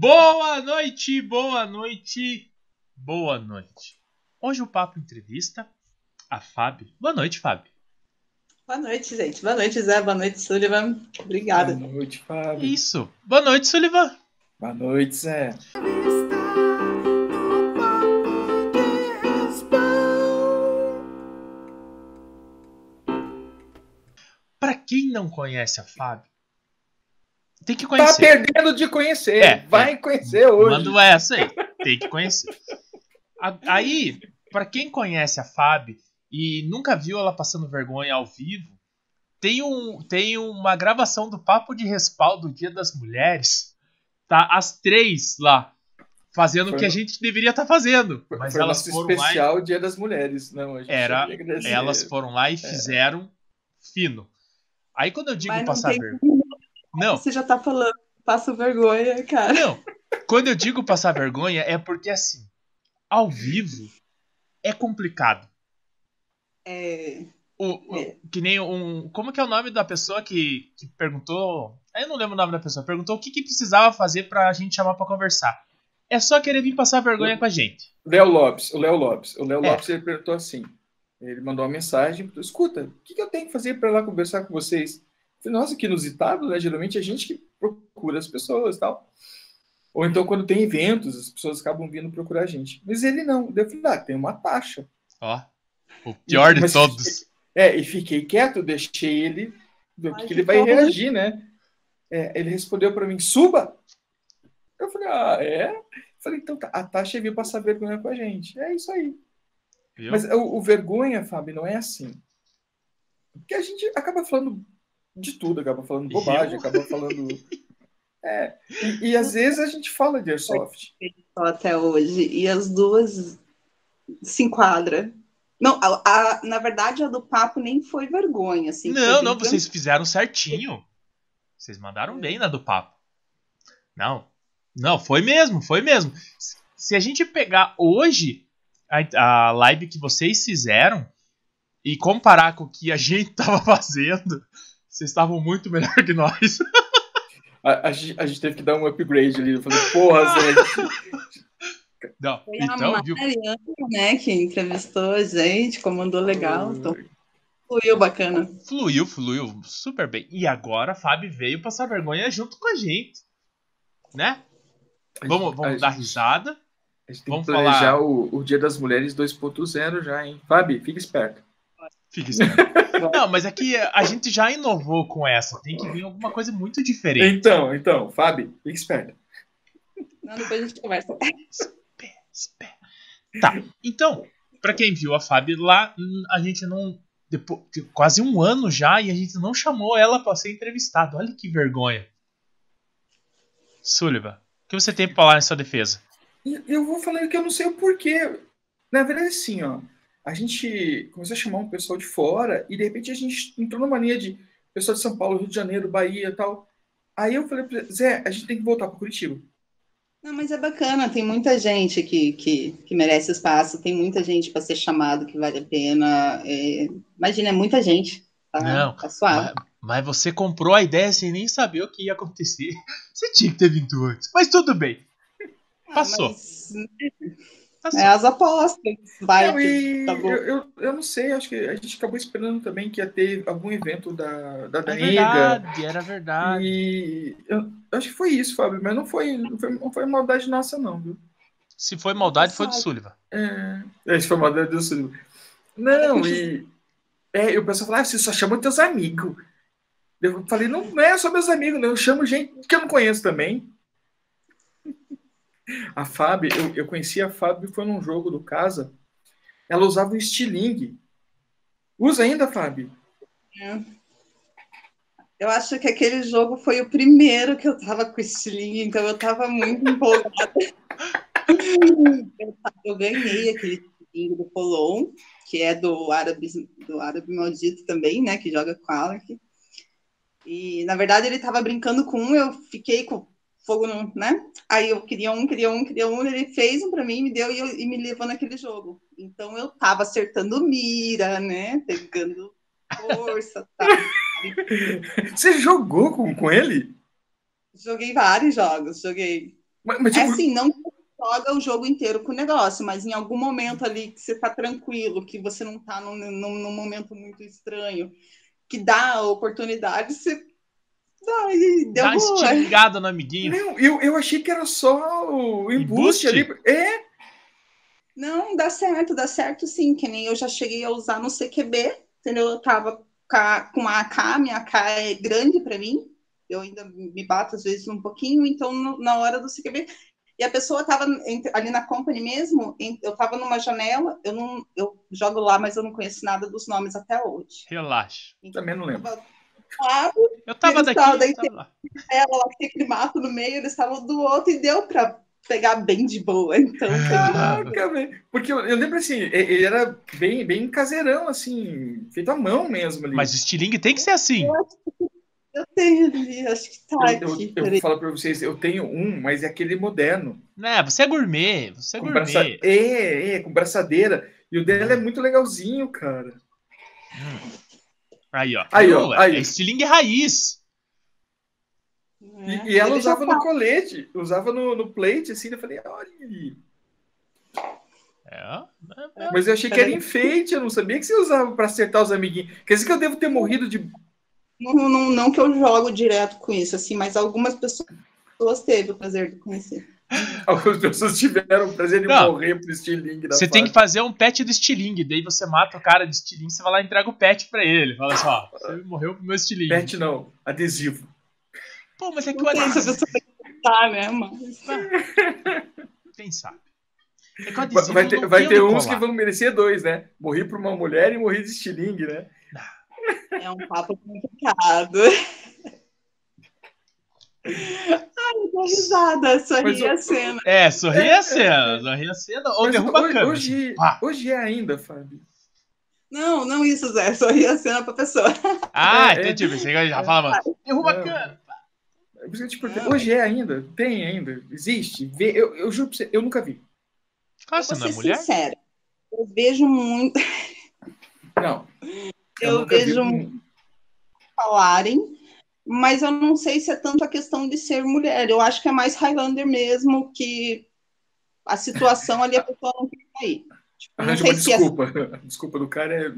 Boa noite, boa noite, boa noite. Hoje o Papo entrevista a Fábio. Boa noite, Fábio. Boa noite, gente. Boa noite, Zé. Boa noite, Sullivan. Obrigada. Boa noite, Fábio. Isso. Boa noite, Sullivan. Boa noite, Zé. Para quem não conhece a Fábio, tem que Tá conhecer. perdendo de conhecer. É, Vai conhecer hoje. Manda essa aí. Tem que conhecer. Aí, pra quem conhece a Fábio e nunca viu ela passando vergonha ao vivo, tem, um, tem uma gravação do Papo de Respaldo do Dia das Mulheres. Tá as três lá, fazendo o que a gente deveria estar fazendo. Foi, Mas foi elas foram lá, especial Dia das Mulheres. Não, a gente Era- e, elas foram lá e fizeram fino. Aí quando eu digo passar vergonha. Não, Você já tá falando. Passo vergonha, cara. Não, quando eu digo passar vergonha é porque assim, ao vivo é complicado. É, O, o- É. Que nem um. Como que é o nome da pessoa que, que perguntou? Eu não lembro o nome da pessoa. Perguntou o que, que precisava fazer pra gente chamar pra conversar. É só querer vir passar vergonha com a gente. Léo Lopes, o Léo Lopes. O Léo É. Lopes ele perguntou assim. Ele mandou uma mensagem, escuta, o que, que eu tenho que fazer para lá conversar com vocês? Falei, Nossa, que inusitado, né? Geralmente é a gente que procura as pessoas e tal. Ou então, quando tem eventos, as pessoas acabam vindo procurar a gente. Mas ele não. Eu falei, ah, tem uma taxa. Ó. O pior de Mas- todos. É, e fiquei quieto, deixei ele ver o que, ele vai reagir, né? É, ele respondeu para mim, suba! Eu falei, ah, é? Eu falei, então tá, a taxa é vir passar vergonha com a gente. É isso aí. Viu? Mas o, o vergonha, Fábio, não é assim. Porque a gente acaba falando de tudo, acaba falando bobagem, Eu? acaba falando. É, e, e às vezes a gente fala de airsoft. até hoje. E as duas se enquadram. Não, a, a- na verdade, a do papo nem foi vergonha, assim. Não, não, tranquilo. vocês fizeram certinho. Vocês mandaram bem na do papo. Não. Não, foi mesmo, foi mesmo. Se a gente pegar hoje a, a live que vocês fizeram e comparar com o que a gente tava fazendo, vocês estavam muito melhor que nós. A, a gente a gente teve que dar um upgrade ali. Eu falei, porra, Zé, gente- Não, Foi então, a viu? Mariana, né, que entrevistou a gente, comandou legal. Então, fluiu bacana. Fluiu, fluiu super bem. E agora a Fábio veio passar vergonha junto com a gente. Né? Vamos, gente- vamos a dar gente- risada. A gente tem Vamos que planejar falar- o, o Dia das Mulheres 2.0 já, hein? Fábio, fica esperto. Fica esperto. Não, mas aqui a gente já inovou com essa. Tem que vir alguma coisa muito diferente. Então, então, Fábio, fica esperto. Não, depois a gente conversa. Espera, espera. Tá, então, pra quem viu a Fábio lá, a gente não. Depois, de quase um ano já e a gente não chamou ela pra ser entrevistada. Olha que vergonha. Sullivan, o que você tem pra falar em sua defesa? Eu vou falar que eu não sei o porquê. Na verdade, assim, ó. A gente começou a chamar um pessoal de fora e de repente a gente entrou numa linha de pessoal de São Paulo, Rio de Janeiro, Bahia e tal. Aí eu falei pra Zé, a gente tem que voltar para Curitiba. Não, mas é bacana, tem muita gente que, que, que merece espaço, tem muita gente para ser chamado que vale a pena. é, imagina, é muita gente. Tá, Não, tá suave. Mas, mas você comprou a ideia sem nem saber o que ia acontecer. Você tinha que ter vindo antes. Mas tudo bem. Ah, passou. mas Passou. é as apostas. Vai, Não, e tá bom. eu, eu, eu não sei, acho que a gente acabou esperando também que ia ter algum evento da, da É Daniga. verdade, era verdade. E eu, eu acho que foi isso, Fábio, mas não foi, não foi, não foi maldade nossa, não, viu? Se foi maldade, foi do. Sullivan. É, esse foi maldade do Sul. Não, e. É, e o pessoal fala, ah, você só chama teus amigos. Eu falei, não, não é só meus amigos, não. Eu chamo gente que eu não conheço também. A Fábio, eu, eu conheci a Fábio, foi num jogo do casa. Ela usava o estilingue. Usa ainda, Fábio? Eu acho que aquele jogo foi o primeiro que eu tava com estilingue, então eu tava muito empolgada. Eu, ganhei aquele estilingue do Polon, que é do árabe, do árabe maldito também, né? Que joga com Alec. E na verdade ele tava brincando com um, eu fiquei com fogo no, né? Aí eu queria um, queria um, queria um, ele fez um para mim, me deu e, eu, e me levou naquele jogo. Então eu tava acertando mira, né? Pegando força, tá? Você jogou com, com ele? Joguei vários jogos, joguei. Mas, mas, É tipo, assim, não joga o jogo inteiro com o negócio, mas em algum momento ali que você tá tranquilo, que você não tá num, num, num momento muito estranho, que dá a oportunidade, você dá e deu Dá estilingada no amiguinho. não, eu, eu achei que era só o embuste Embuste? ali. É, Não, dá certo, dá certo sim, que nem eu já cheguei a usar no CQB, entendeu? Eu tava com a- uma AK, minha AK é grande para mim, eu ainda me bato às vezes um pouquinho, então no- na hora do CQB, e a pessoa tava entre- ali na company mesmo, em- eu tava numa janela, eu não, eu jogo lá, mas eu não conheço nada dos nomes até hoje. Relaxa. Então, também não lembro. tava do lado, Eu tava daqui, estavam eu daí- tava lá. ela lá tinha aquele mato no meio, eles estavam do outro e deu para pegar bem de boa, então boa. Caraca, velho. Porque eu, eu lembro assim, ele era bem, bem caseirão, assim, feito à mão mesmo ali. Mas o estilingue tem que ser assim. Eu tenho ali, acho que tá eu, eu, aqui. eu vou peraí. falar pra vocês, eu tenho um, mas é aquele moderno. Né, você é gourmet, você é Com gourmet. braça... É, é, com braçadeira. E o dela é muito legalzinho, cara. Aí, ó. Aí, ó, Viu? aí. É estilingue raiz. E, É, e ela ele já usava no colete, usava no, no plate, assim, eu falei, olha ali. É, é, Mas eu achei que era enfeite, eu não sabia que você usava pra acertar os amiguinhos. Quer dizer que eu devo ter morrido de. Não, não, não que eu jogo direto com isso, assim, mas algumas pessoas teve o prazer de conhecer. Algumas pessoas tiveram o prazer de Não. morrer pro estilingue da Você tem que fazer um pet do estilingue, daí você mata o cara de estilingue, você vai lá e entrega o pet pra ele. Fala assim, ó, você morreu pro meu estilingue. Pet não, adesivo. Pô, mas é que o adesivo... gostar, né? Mas... Quem sabe? É que o Vai, adesivo vai ter, vai ter uns que vão merecer dois, né? Morri por uma mulher e morri de estilingue, né? É um papo complicado. Ai, eu dou risada, só Mas ri o- a cena. É, sorri a cena, sorri a cena ou Mas derruba a hoje, câmera. hoje, hoje é ainda, Fábio. Não, não isso, Zé, só ri a cena pra pessoa. Ah, É, é. entendi. Eu já falava, derruba a Não. câmera. É eu perguntei, Não. Hoje é ainda? Tem ainda? Existe? Vê- Eu, eu juro pra você, eu nunca vi. Claro, Eu você não é ser mulher? sincera. Eu vejo muito Não. Eu vi vejo um- falarem, mas eu não sei se é tanto a questão de ser mulher. Eu acho que é mais Highlander mesmo, que a situação ali a pessoa não quer sair. Tipo, não Arranja sei uma se é desculpa. A desculpa do cara é.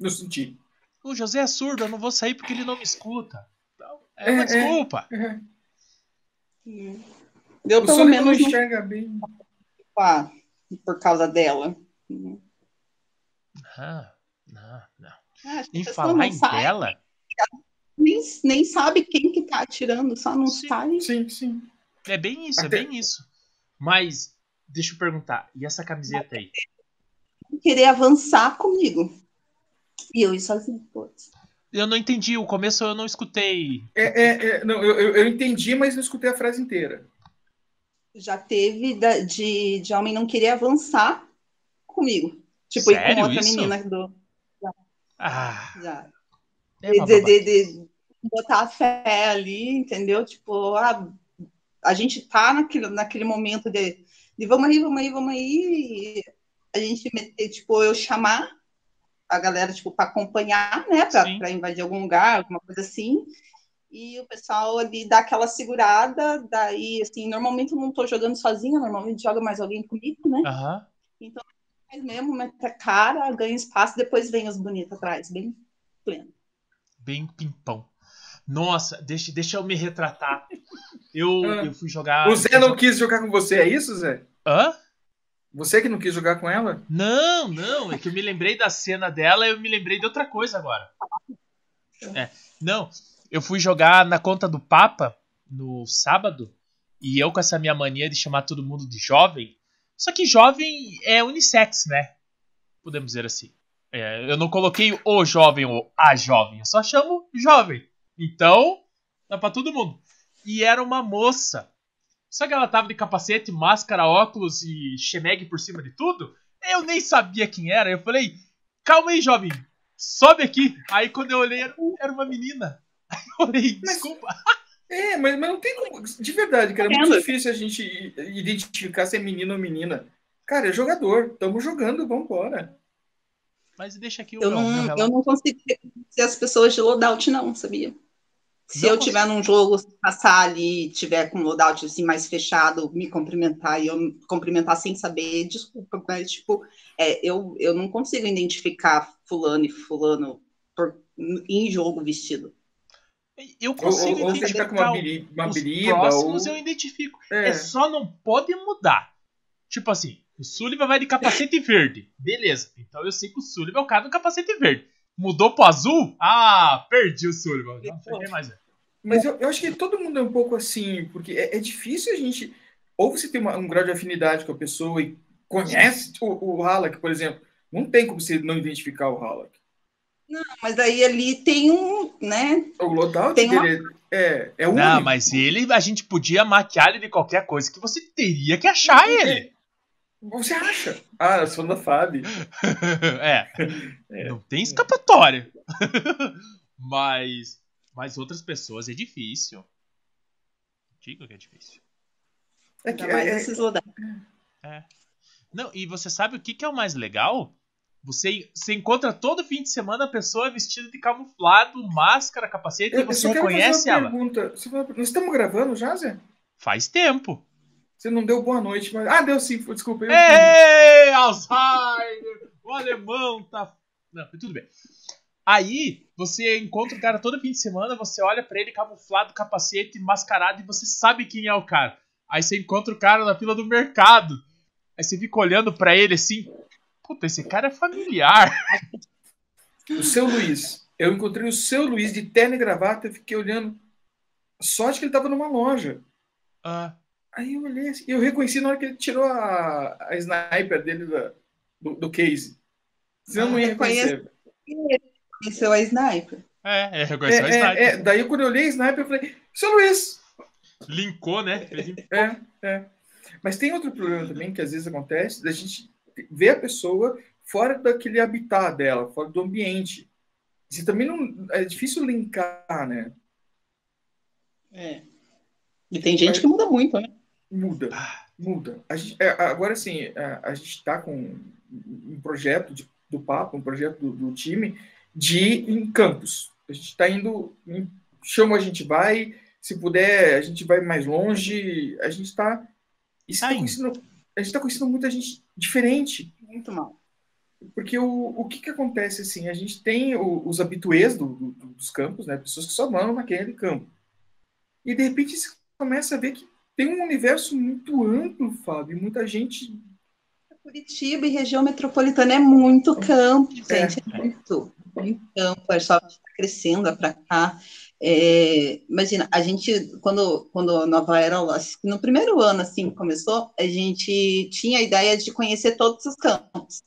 Não senti. O José é surdo, eu não vou sair porque ele não me escuta. Então, é uma É, é. desculpa. Eu, pelo menos, não enxerga bem. ah, por causa dela. Ah, não, não. Ah, Em falar em dela, nem, nem sabe quem que tá atirando, só não Sim. sai. Sim, sim. é bem isso, Até- é bem isso. Mas, deixa eu perguntar, e essa camiseta aí? Querer avançar comigo. E eu ir sozinho, putz. Eu não entendi, o começo eu não escutei. É, é, é, não, eu, eu, eu entendi, mas não escutei a frase inteira. já teve da- de, de homem não querer avançar comigo. Tipo, ir Sério com outra isso? menina do. Ah, Já. é De, de- de botar a fé ali, entendeu? Tipo, ah, a gente tá naquele, naquele momento de, de vamos aí, vamos aí, vamos aí. E a gente meter, tipo, eu chamar a galera, tipo, para acompanhar, né? Pra invadir algum lugar, alguma coisa assim. E o pessoal ali dá aquela segurada, daí, assim, normalmente eu não tô jogando sozinha, normalmente joga mais alguém comigo, né? Aham. Mas mesmo, mete a cara, ganha espaço, depois vem os bonitos atrás, bem pleno. Bem pimpão. Nossa, deixa, deixa eu me retratar. Eu, Ah. eu fui jogar. o Zé não quis jogar com você, é isso, Zé? Hã? Você que não quis jogar com ela? Não, não, é que eu me lembrei da cena dela e eu me lembrei de outra coisa agora. É, não, eu fui jogar na conta do Papa no sábado e eu com essa minha mania de chamar todo mundo de jovem. Só que jovem é unissex, né? Podemos dizer assim. É, eu não coloquei o jovem ou a jovem, eu só chamo jovem. Então, dá pra todo mundo. E era uma moça. Só que ela tava de capacete, máscara, óculos e chemegue por cima de tudo. Eu nem sabia quem era. Eu falei, calma aí, jovem. Sobe aqui. Aí quando eu olhei, era, uma menina. Aí eu falei, Mas- desculpa. É, mas, mas não tem como. De verdade, cara, é muito difícil a gente identificar se é menino ou menina. Cara, é jogador. Tamo jogando, vambora. Mas deixa aqui o Eu meu, meu não, relato. eu não consigo ser as pessoas de loadout, não, sabia? Se eu tiver num jogo, passar ali, tiver com o loadout assim, mais fechado, me cumprimentar e eu cumprimentar sem saber, desculpa, mas tipo, é, eu, eu não consigo identificar fulano e fulano por, em jogo vestido. Eu consigo ou, ou identificar com uma, biri, uma os biriba, próximos ou... eu identifico. É. É. só não pode mudar. Tipo assim, o Sullivan vai de capacete verde. Beleza. Então eu sei que o Sullivan é o cara do capacete verde. Mudou pro azul? Ah, perdi o Sullivan. Não sei mais. é. Mas eu, eu acho que todo mundo é um pouco assim, porque é, é difícil a gente. Ou você tem uma- um grau de afinidade com a pessoa e conhece o, o Halleck, por exemplo. Não tem como você não identificar o Halleck. Mas aí ali tem um, né? O loadout Tem uma- é, é único. Não, mas ele, a gente podia maquiar ele de qualquer coisa que você teria que achar ele. Você acha? Ah, eu sou da Fábio. é. É. Não tem escapatória. mas, mas outras pessoas é difícil. Digo que é difícil. É que mais é- é- esses loadout. Não, e você sabe o que, que é o mais legal? Você, você encontra todo fim de semana a pessoa vestida de camuflado, máscara, capacete, e eu você reconhece fazer uma ela. pergunta. Você fala- Nós estamos gravando já, Zé? Faz tempo. Você não deu boa noite, mas. Ah, deu sim, desculpa. Eu... Ei, Alzheimer! O alemão tá. Não, tudo bem. Aí, você encontra o cara todo fim de semana, você olha pra ele camuflado, capacete, mascarado, e você sabe quem é o cara. Aí você encontra o cara na fila do mercado. Aí você fica olhando pra ele assim. Puta, esse cara é familiar. O seu Luiz. Eu encontrei o seu Luiz de terno e gravata e fiquei olhando. Sorte que ele estava numa loja. Ah, Aí eu olhei assim, eu reconheci na hora que ele tirou a, a sniper dele da- do, do case. Senão eu não ia reconhecer. Conheceu a sniper. é, é, É, reconheceu a é, sniper. é, daí quando eu olhei a sniper, eu falei, seu Luiz! Linkou, né? É, é. Mas tem outro problema também que às vezes acontece, da gente ver a pessoa fora daquele habitat dela, fora do ambiente. Você também não. É difícil linkar, né? É. E tem gente que muda muito, né? Muda, muda. A gente, é, agora sim, a, a gente está com um projeto de- do Papo, um projeto do, do time de ir em campos. A gente está indo, chama a gente vai, se puder, a gente vai mais longe. A gente está. Tá conhecendo, a gente está conhecendo muita gente diferente. Muito mal. Porque o, o que, que acontece assim? A gente tem o- os habituês do- do- dos campos, né? Pessoas que só moram naquele campo. E de repente você começa a ver que tem um universo muito amplo, Fábio, e muita gente. Curitiba e região metropolitana é muito campo, É. gente. É muito, muito campo. A Airsoft está crescendo é para cá. É, imagina, a gente, quando, quando a Nova Era, no primeiro ano, assim, começou, a gente tinha a ideia de conhecer todos os campos.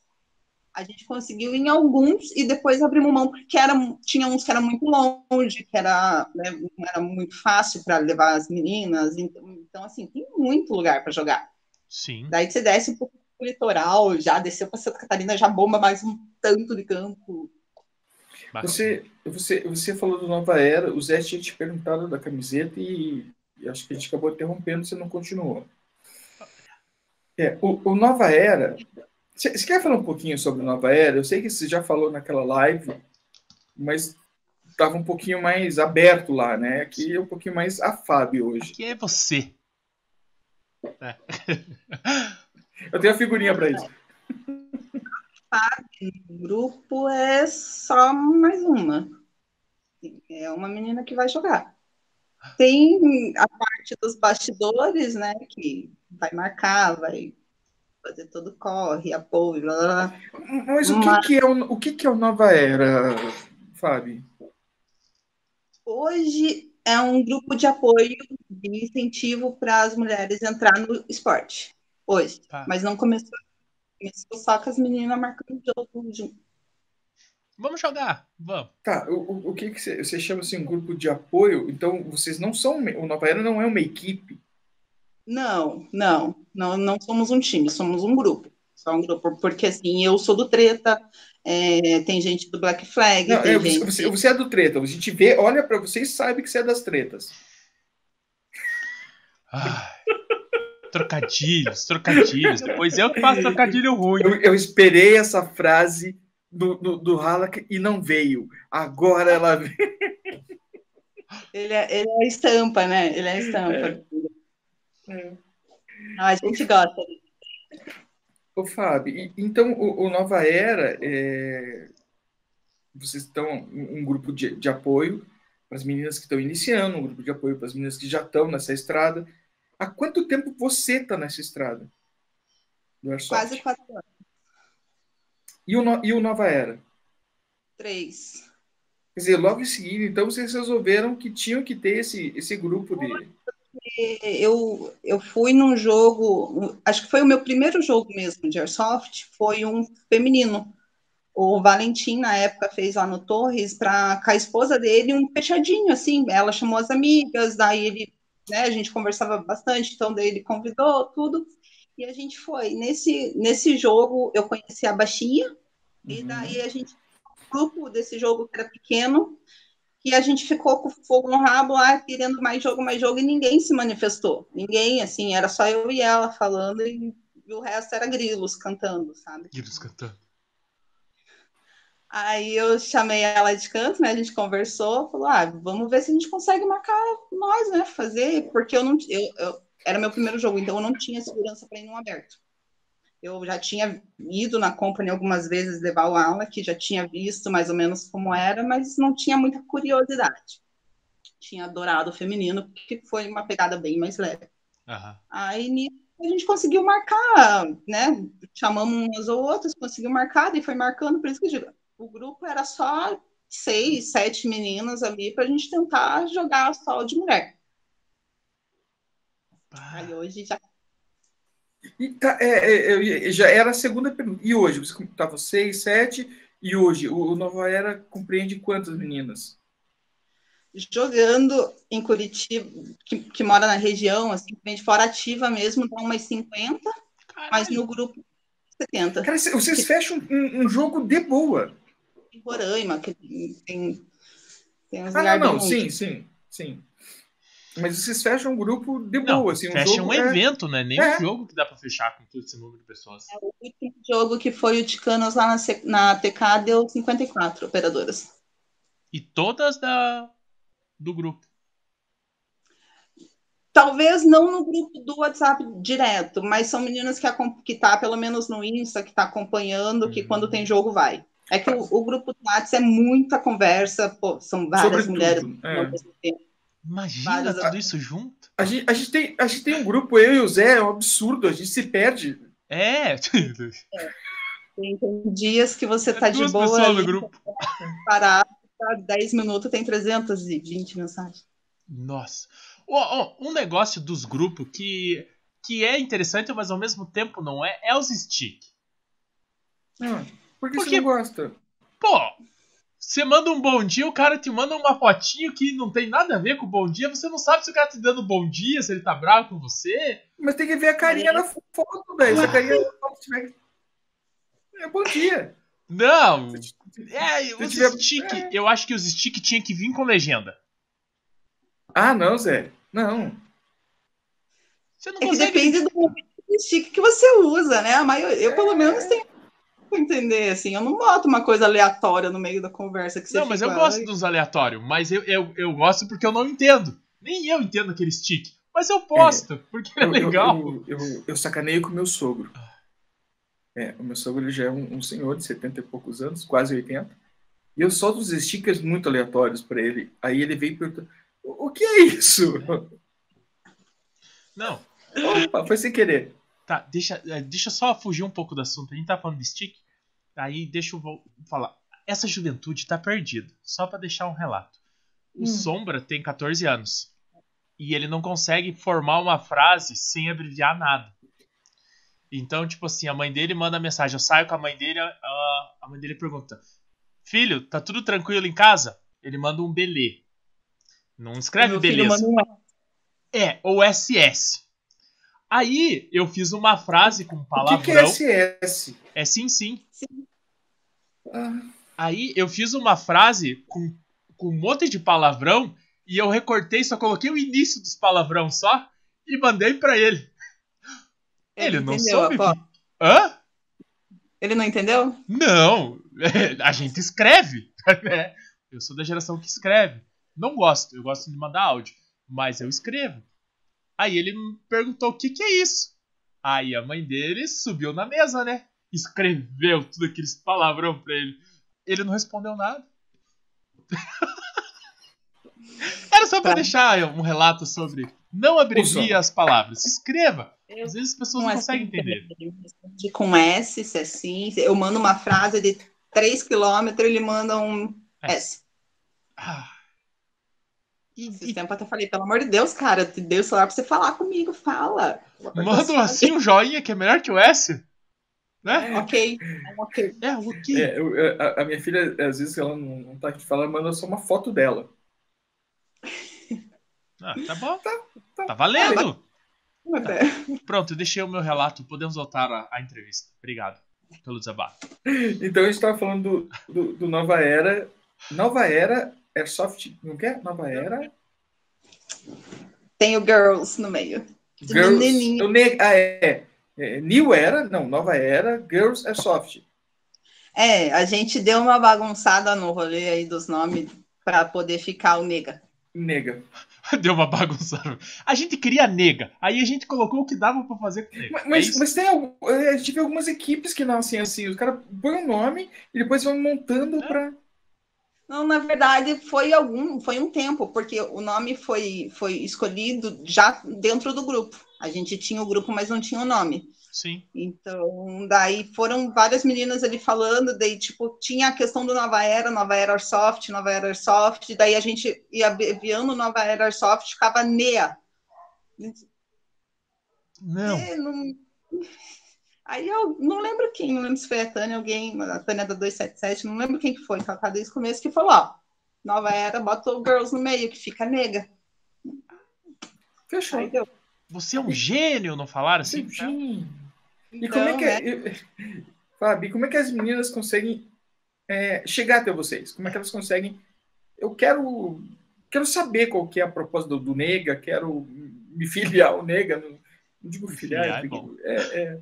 A gente conseguiu em alguns e depois abrimos mão, porque era, tinha uns que era muito longe, que era, né, não era muito fácil para levar as meninas. Então, então, assim, tem muito lugar para jogar. Sim. Daí você desce um pouco pro litoral, já desceu para Santa Catarina, já bomba mais um tanto de campo. Bacana. Você, você, você falou do Nova Era, o Zé tinha te perguntado da camiseta e, e acho que a gente acabou interrompendo, você não continuou. É, o, o Nova Era. Você, quer falar um pouquinho sobre o Nova Era? Eu sei que você já falou naquela live, mas estava um pouquinho mais aberto lá, né? Aqui é um pouquinho mais a Fábio hoje. Que é você. É. Eu tenho a figurinha para isso. O grupo é só mais uma. É uma menina que vai jogar. Tem a parte dos bastidores, né? Que vai marcar, vai fazer todo o corre, apoio, blá, blá, blá. Mas o que, Mas- que é o, o que, que é o Nova Era, Fábio? Hoje é um grupo de apoio, de incentivo para as mulheres entrar no esporte. Hoje. Tá. Mas não começou. Começou só com as meninas marcando jogo junto. Vamos jogar. Vamos. Tá, o, o- o que, que você, você chama assim um grupo de apoio? Então, vocês não são. O Nova Era não é uma equipe. Não, não, não, não somos um time, somos um grupo. Só um grupo, porque assim, eu sou do Treta, é, tem gente do Black Flag, Não, tem é, você, gente. você- você é do treta. A gente vê, olha pra você e sabe que você é das tretas. Ai, trocadilhos, trocadilhos. Depois eu que faço trocadilho ruim. Eu, eu esperei essa frase do, do, do Halleck e não veio. Agora ela veio. Ele é, ele é estampa, né? Ele é estampa. É. a gente gosta. Ô, Fábio, então o, o Nova Era, é... vocês estão um, um grupo de, de apoio para as meninas que estão iniciando, um grupo de apoio para as meninas que já estão nessa estrada. Há quanto tempo você está nessa estrada? Quase quatro anos. E o, e o Nova Era? Três. Quer dizer, logo em seguida, então, vocês resolveram que tinham que ter esse, esse grupo de. Eu, eu fui num jogo, acho que foi o meu primeiro jogo mesmo de Airsoft, foi um feminino. O Valentim, na época, fez lá no Torres, para com a esposa dele, um fechadinho, assim. Ela chamou as amigas, daí ele, né, a gente conversava bastante, então daí ele convidou tudo, e a gente foi. Nesse, nesse jogo, eu conheci a Baixinha, uhum. e daí a gente grupo desse jogo que era pequeno, e a gente ficou com fogo no rabo lá, querendo mais jogo, mais jogo, e ninguém se manifestou. Ninguém, assim, era só eu e ela falando, e, e o resto era grilos cantando, sabe? Grilos cantando. Aí eu chamei ela de canto, né? A gente conversou, falou: ah, vamos ver se a gente consegue marcar nós, né? Fazer, porque eu não. Eu, eu, era meu primeiro jogo, então eu não tinha segurança para ir num aberto. Eu já tinha ido na company algumas vezes levar o aula, que já tinha visto mais ou menos como era, mas não tinha muita curiosidade. Tinha adorado o feminino, porque foi uma pegada bem mais leve. Uhum. Aí a gente conseguiu marcar, né? Chamamos umas ou outras, conseguiu marcar, e foi marcando, por isso que eu digo, o grupo era só seis, sete meninas ali para a gente tentar jogar só de mulher. Aí hoje já e tá, é, é, já era a segunda pergunta. E hoje? Você estava seis, sete, e hoje o Nova Era compreende quantas meninas? Jogando em Curitiba, que, que mora na região, assim, de fora ativa mesmo, dá umas 50, Caralho. mas no grupo 70. Cara, vocês que... fecham um, um, jogo de boa. Em Roraima, que tem, tem ah, não, não, sim, sim, sim. Mas vocês fecham um grupo de boa, não, assim. Um fecha um é... evento, né? Nem é. um jogo que dá pra fechar com todo esse número de pessoas. É, o último jogo que foi o Ticanos lá na, na TK deu 54 operadoras. E todas da do grupo. Talvez não no grupo do WhatsApp direto, mas são meninas que, que tá pelo menos no Insta, que tá acompanhando, que quando tem jogo vai. É que o, o grupo do WhatsApp é muita conversa, pô, são várias Sobre mulheres é. ao mesmo tempo. Imagina tudo isso junto. A gente, a, gente tem, a gente tem um grupo, eu e o Zé, é um absurdo, a gente se perde. É. é. Tem, tem, dias que você é tá de boa. Ali, no grupo. Parado, tá 10 minutos, tem 320 mensagens. Nossa. Oh, oh, um negócio dos grupos que, que é interessante, mas ao mesmo tempo não é, é os stick. Ah, por que Porque, você não gosta? Pô, você manda um bom dia, o cara te manda uma fotinho que não tem nada a ver com o bom dia. Você não sabe se o cara tá te dando bom dia, se ele tá bravo com você. Mas tem que ver a carinha na foto, velho. Se a carinha na foto tiver. É bom dia. Não. É, os tiver... stick. É. Eu acho que os stick tinha que vir com legenda. Ah, não, Zé. Não. Você não é consegue... depende do stick que você usa, né? A maioria, eu, pelo menos, tenho entender, assim. Eu não boto uma coisa aleatória no meio da conversa que você Não, mas eu gosto dos aleatórios, mas eu, eu, eu gosto porque eu não entendo. Nem eu entendo aquele stick. Mas eu posto, é, porque é legal. Eu, eu, eu, eu, sacaneio com o meu sogro. É, o meu sogro ele já é um, um, senhor de 70 e poucos anos, quase 80. E eu solto os stickers muito aleatórios para ele. Aí ele vem perguntando: o, o que é isso? Não. Opa, foi sem querer. Tá, deixa, é, deixa só fugir um pouco do assunto. A gente tá falando de stick. Aí deixa eu falar. Essa juventude tá perdida. Só para deixar um relato. O hum. Sombra tem 14 anos. E ele não consegue formar uma frase sem abreviar nada. Então, tipo assim, a mãe dele manda mensagem. Eu saio com a mãe dele. A, a mãe dele pergunta: Filho, tá tudo tranquilo em casa? Ele manda um belê. Não escreve beleza. É, ou SS. Aí eu fiz uma frase com palavrão. O que, que é SS? É sim, sim. sim. Ah. Aí eu fiz uma frase com, com um monte de palavrão e eu recortei, só coloquei o início dos palavrão só e mandei para ele. Ele, ele não entendeu, soube. Pô. Hã? Ele não entendeu? Não, a gente escreve. Né? Eu sou da geração que escreve. Não gosto, eu gosto de mandar áudio, mas eu escrevo. Aí ele me perguntou o que que é isso. Aí a mãe dele subiu na mesa, né? Escreveu tudo aqueles palavrão pra ele. Ele não respondeu nada. Era só pra Tá. deixar um relato sobre. Não abrevie Usa. as palavras. Escreva. Eu- Às vezes as pessoas Não não conseguem entender. Ele me responde com S, se é assim. Eu mando uma frase de 3 km, ele manda um É. S. Ah. E- Esse e tempo eu até falei, pelo amor de Deus, cara, te dei o celular pra você falar comigo, fala. Mandam assim um joinha que é melhor que o S. Né? Ok, ok. É, o que? É, eu- a, a minha filha, às vezes, ela não, não tá aqui falando, manda só uma foto dela. Ah, tá bom. Tá, Tá valendo. É. Pronto, eu deixei o meu relato. Podemos voltar à, à entrevista. Obrigado pelo desabafo. Então a gente tava falando do, do, do Nova Era. Nova Era é soft. Não quer? Nova Era. Tem o Girls no meio. Girls. Eu ne- ah, é. É, New Era, não, Nova Era, Girls é soft. É, a gente deu uma bagunçada no rolê aí dos nomes pra poder ficar o nega. Nega. Deu uma bagunçada. A gente queria nega. Aí a gente colocou o que dava pra fazer com nega. Mas, É mas, tem algum, é, a gente vê algumas equipes que nascem assim, os caras põem um nome e depois vão montando É. pra. Não, na verdade, foi algum, foi um tempo, porque o nome foi, foi escolhido já dentro do grupo. A gente tinha o grupo, mas não tinha o nome. Sim. Então, daí foram várias meninas ali falando, daí, tipo, tinha a questão do Nova Era, Nova Era Airsoft, Nova Era Airsoft, daí a gente ia abreviando Nova Era Airsoft, ficava NEA. Não. É, não- Aí eu não lembro quem, não lembro se foi a Tânia, alguém, a Tânia da 277, não lembro quem que foi, que ela tá desde o começo, que falou, ó, Nova Era, bota o Girls no meio, que fica nega. Fechou. Aí deu. Você é um gênio, não falaram assim? Sim. E Então, como é que né? é, Fabi, como é que as meninas conseguem é, chegar até vocês? Como é que elas conseguem? Eu quero quero saber qual que é a proposta do, do Nega, quero me filiar ao Nega, não, não digo filiar, Filiar é eu é, é,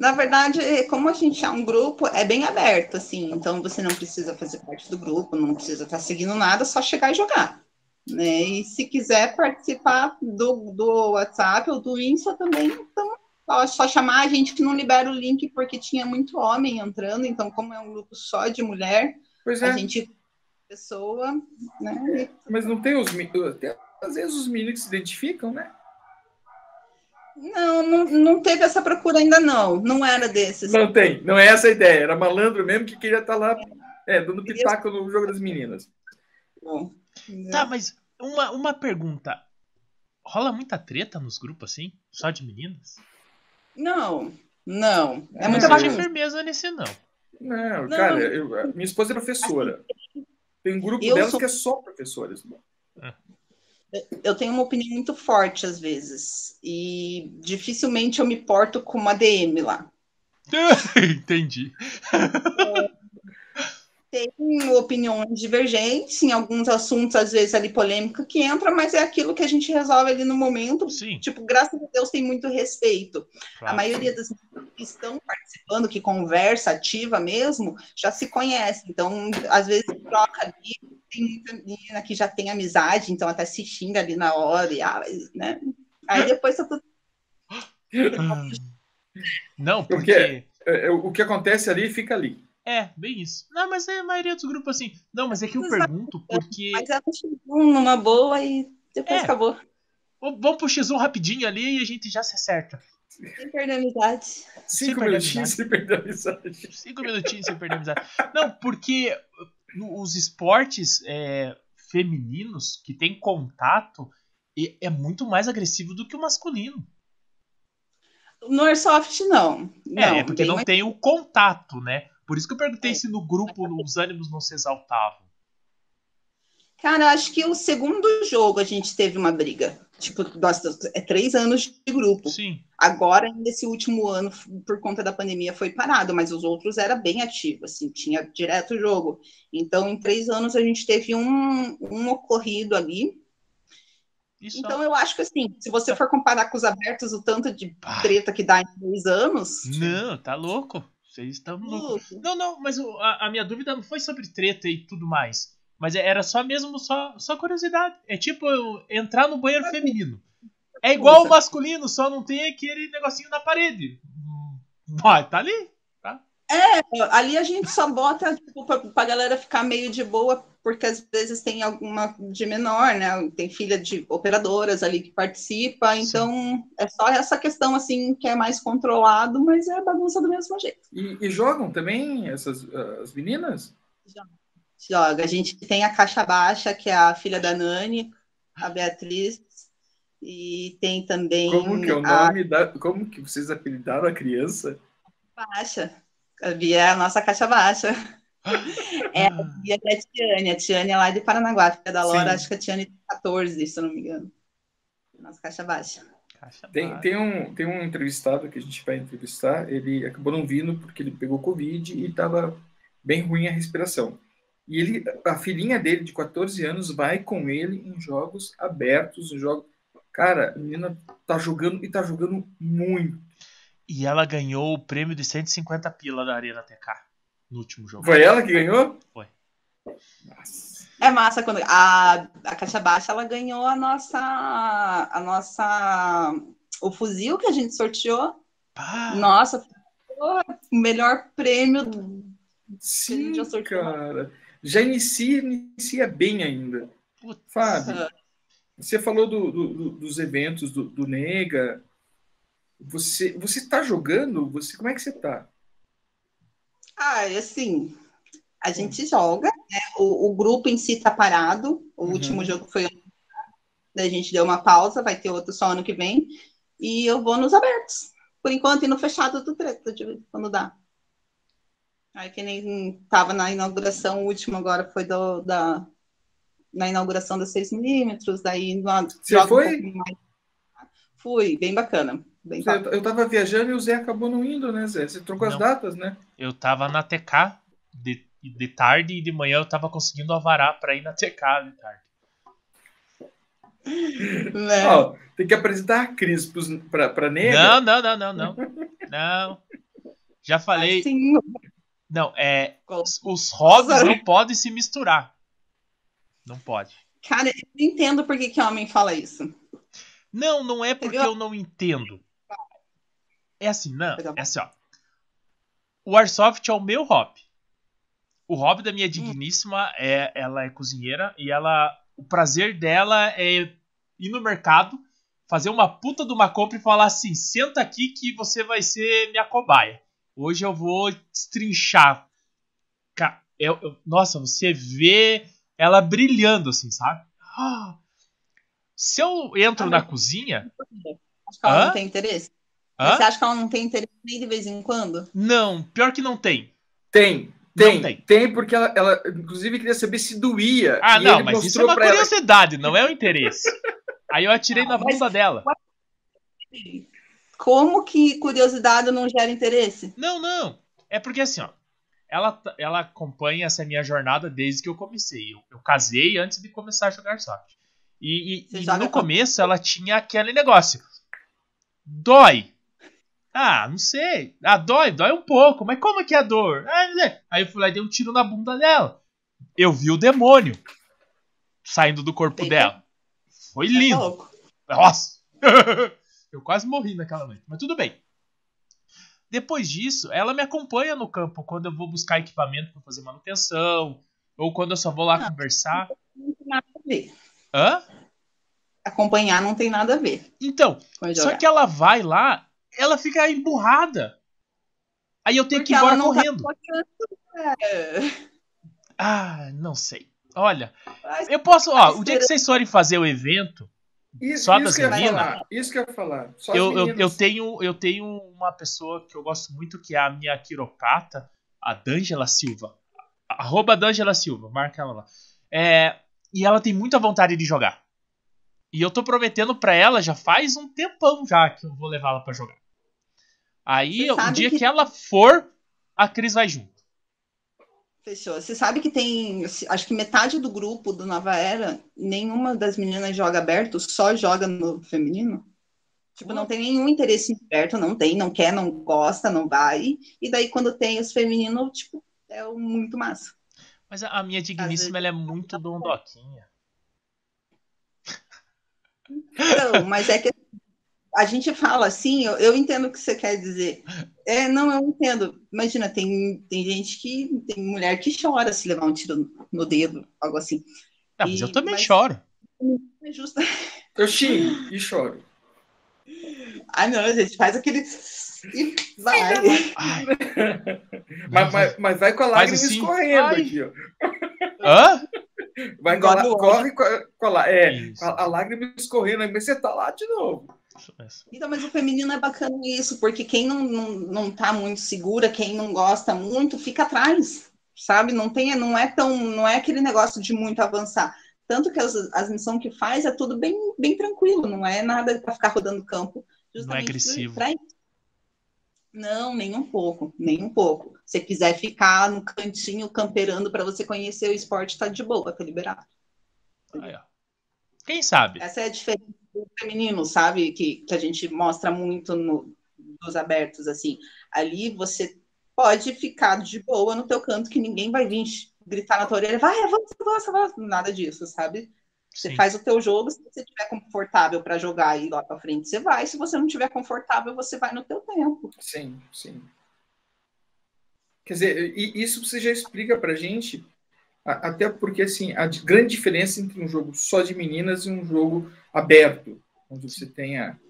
Na verdade, como a gente é um grupo, é bem aberto, assim, então você não precisa fazer parte do grupo, não precisa estar seguindo nada, só chegar e jogar. Né? E se quiser participar do, do WhatsApp ou do Insta também, então só, só chamar, a gente não libera o link porque tinha muito homem entrando, então como é um grupo só de mulher, pois a é, gente pessoa, né? mas não tem os às vezes os meninos se identificam, né? Não, não, não teve essa procura ainda não, não era desses. Não tem, não é essa a ideia. Era malandro mesmo que queria estar lá, é, dando pitaco no jogo das meninas. Bom, Tá, mas uma, uma pergunta. Rola muita treta nos grupos assim? Só de meninas? Não, não, é muita não bagunça. firmeza nesse, não. Não, Não. cara, eu- minha esposa é professora. Tem um grupo Eu delas sou- que é só professores. Eu tenho uma opinião muito forte às vezes e dificilmente eu me porto com uma DM lá. Entendi. Tem opiniões divergentes em alguns assuntos, às vezes ali polêmica que entra, mas é aquilo que a gente resolve ali no momento. Sim. Tipo, graças a Deus tem muito respeito. claro. A maioria das pessoas que estão participando, que conversa ativa mesmo, já se conhece. Então, às vezes troca ali. Tem muita menina que já tem amizade, então até se xinga ali na hora, e, ah, né? Aí depois tá tudo Ah. Não, Por porque. É, é, o que acontece ali fica ali. É, bem isso. Não, mas é a maioria dos grupos assim. Não, mas é que eu Exato. pergunto porque. Mas ela chegou numa boa e depois É. acabou. Vamos pro X1 rapidinho ali e a gente já se acerta. Sem perder amizade. Cinco minutinhos e perder a mensagem. Cinco minutinhos sem perder amizade. Não, porque os esportes é, femininos que tem contato é muito mais agressivo do que o masculino. No Airsoft, não. é, não é porque não mais- tem o contato, né? Por isso que eu perguntei É. se no grupo os ânimos não se exaltavam. Cara, acho que o segundo jogo a gente teve uma briga. Tipo, nossa, é três anos de grupo. Sim. Agora, nesse último ano, por conta da pandemia, foi parado, mas os outros era bem ativo, assim, tinha direto jogo. Então, em três anos, a gente teve um, um ocorrido ali. Isso Então, eu acho que, assim, se você for comparar com os abertos, o tanto de Pá. treta que dá em três anos. Não, tá louco. Vocês estão loucos. louco. Não, não, mas a, a minha dúvida não foi sobre treta e tudo mais. Mas é, era só mesmo, só, só curiosidade. É tipo eu entrar no banheiro feminino. É igual o masculino, só não tem aquele negocinho na parede. Vai, tá ali. Tá? É, ali a gente só bota tipo, pra, pra galera ficar meio de boa, porque às vezes tem alguma de menor, né? Tem filha de operadoras ali que participa, então Sim. é só essa questão assim que é mais controlado, mas é bagunça do mesmo jeito. E, e jogam também essas as meninas? Joga. A gente tem a caixa baixa, que é a filha da Nani, a Beatriz, e tem também. Como que é o nome a... da. Como que vocês apelidaram a criança? Baixa. A Bia é a nossa caixa baixa. É a Bia e a Tiane. A Tiane é lá de Paranaguá, filha da Laura, Sim. acho que a Tiane tem 14, se eu não me engano. Nossa caixa baixa. Caixa tem, tem, um, tem um entrevistado que a gente vai entrevistar, ele acabou não vindo porque ele pegou Covid e estava bem ruim a respiração. E ele, a filhinha dele, de 14 anos, vai com ele em jogos abertos, em jogos Cara, a menina tá jogando e tá jogando muito. E ela ganhou o prêmio de 150 pila da Arena TK no último jogo. Foi ela que ganhou? Foi. Nossa. É massa quando a, a caixa baixa ela ganhou a nossa a nossa o fuzil que a gente sorteou. Pá. Nossa, o melhor prêmio Sim, já cara. Já inicia, inicia bem ainda. Putz. Fábio, você falou do, do, dos eventos do, do, Nega. Você você está jogando? Você como é que você está? Ah, assim, a gente joga. Né? O, o, grupo em si está parado. O uhum. último jogo foi a gente deu uma pausa, vai ter outro só ano que vem. E eu vou nos abertos. Por enquanto, e no fechado do treta, quando dá. Aí que nem tava na inauguração, o último agora foi do, da, na inauguração da 6mm, daí Você foi? Um Fui, bem bacana. Bem Você, eu tava viajando e o Zé acabou não indo, né, Zé? Você trocou não. as datas, né? Eu tava na TK de, de tarde e de manhã eu tava conseguindo avarar para ir na TK de tarde. Né? Ó, tem que apresentar a Cris pra, pra nega. Não, não, não, não, não. Não. Já falei. Assim, não, é. Os hobbies não podem se misturar. Não pode. Cara, eu não entendo por que, que homem fala isso. Não, não é porque eu não entendo. É assim, não. É assim, ó. O Airsoft é o meu hobby. O hobby da minha hum. digníssima é ela é cozinheira e ela o prazer dela é ir no mercado, fazer uma puta de uma compra e falar assim: "Senta aqui que você vai ser minha cobaia. Hoje eu vou destrinchar". Eu, eu, nossa, você vê ela brilhando, assim, sabe? Se eu entro ah, na cozinha. Acho que ela não tem interesse. Hã? Você acha que ela não tem interesse nem de vez em quando? Não, pior que não tem. Tem. Tem, tem, tem. porque ela, ela, inclusive, queria saber se doía. Ah, não, mas isso é uma curiosidade, ela... não é o interesse. Aí eu atirei não, na bunda dela. Como que curiosidade não gera interesse? Não, não. É porque assim, ó ela, ela acompanha essa minha jornada desde que eu comecei. Eu, eu casei antes de começar a jogar Soft. E, e, e no com... começo ela tinha aquele negócio. Dói. Ah, não sei. Ah, dói, dói um pouco. Mas como é que é a dor? Ah, Aí eu fui lá e dei um tiro na bunda dela. Eu vi o demônio saindo do corpo dela. Foi é lindo. Nossa! eu quase morri naquela noite. Mas tudo bem. Depois disso, ela me acompanha no campo quando eu vou buscar equipamento para fazer manutenção, ou quando eu só vou lá não, conversar. Não tem nada a ver. Hã? Acompanhar não tem nada a ver. Então, só que ela vai lá, ela fica emburrada. Aí eu tenho Porque que ir embora tá correndo. Tá ah, não sei. Olha, eu posso, ó, o dia que vocês forem fazer o evento, isso, só das meninas. Isso que eu ia falar. Só eu, eu, eu, tenho, eu tenho uma pessoa que eu gosto muito, que é a minha quiropata, a D'Angela Silva. Arroba D'Angela Silva, marca ela lá. É, e ela tem muita vontade de jogar. E eu tô prometendo pra ela já faz um tempão já que eu vou levá-la para jogar. Aí, o dia que... que ela for, a Cris vai junto. Fechou. Você sabe que tem, acho que metade do grupo do Nova Era, nenhuma das meninas joga aberto, só joga no feminino? Tipo, não tem nenhum interesse em aberto, não tem, não quer, não gosta, não vai. E daí, quando tem os femininos, tipo, é muito massa. Mas a, minha digníssima, ela é muito dondoquinha. Não, mas é que a gente fala assim, eu, eu, entendo o que você quer dizer. É, não, eu entendo. Imagina, tem, tem gente que. Tem mulher que chora se levar um tiro no dedo, algo assim. Ah, mas e, eu também mas, choro. É justo. Eu xingo e choro. Ah, não, a gente faz aquele. E vai. mas, mas, mas, vai com a lágrima assim. escorrendo Ai. aqui, ó. Hã? Vai com a, corre com a, com a, é, a, a lágrima escorrendo, mas você tá lá de novo. Então, mas o feminino é bacana isso, porque quem não, não, não tá muito segura, quem não gosta muito, fica atrás, sabe? Não tem, não é tão, não é aquele negócio de muito avançar. Tanto que as, as missões que faz é tudo bem, bem tranquilo, não é nada para ficar rodando campo. Não é agressivo. Pra... Não, nem um pouco, nem um pouco. Se quiser ficar no cantinho camperando para você conhecer o esporte, tá de boa, tá liberado. Ah, Quem sabe? Essa é a diferença do feminino, sabe? Que, que a gente mostra muito no, nos abertos, assim. Ali você pode ficar de boa no teu canto, que ninguém vai vir gritar na tua orelha, vai, avança, avança, avança. Nada disso, sabe? Você Sim. faz o teu jogo, se você estiver confortável para jogar e ir lá para frente, você vai. Se você não estiver confortável, você vai no teu tempo. Sim, sim. Quer dizer, isso você já explica pra gente, até porque, assim, a grande diferença entre um jogo só de meninas e um jogo aberto, onde você tenha...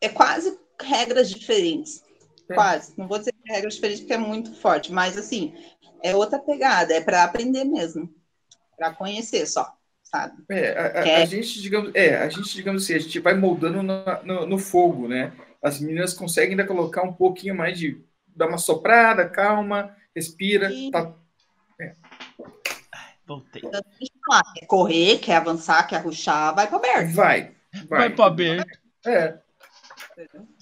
É quase regras diferentes. É. Quase. Não vou dizer regras diferentes porque é muito forte, mas, assim, é outra pegada. É para aprender mesmo para conhecer só, sabe? É, a, a, a, gente, digamos, é, a gente, digamos assim, a gente vai moldando no, no, no, fogo, né? As meninas conseguem ainda colocar um pouquinho mais de dar uma soprada, calma, respira, e... tá. É. Voltei. Então, quer correr, quer avançar, quer ruxar, vai para aberto. Vai. Vai, vai para aberto. É.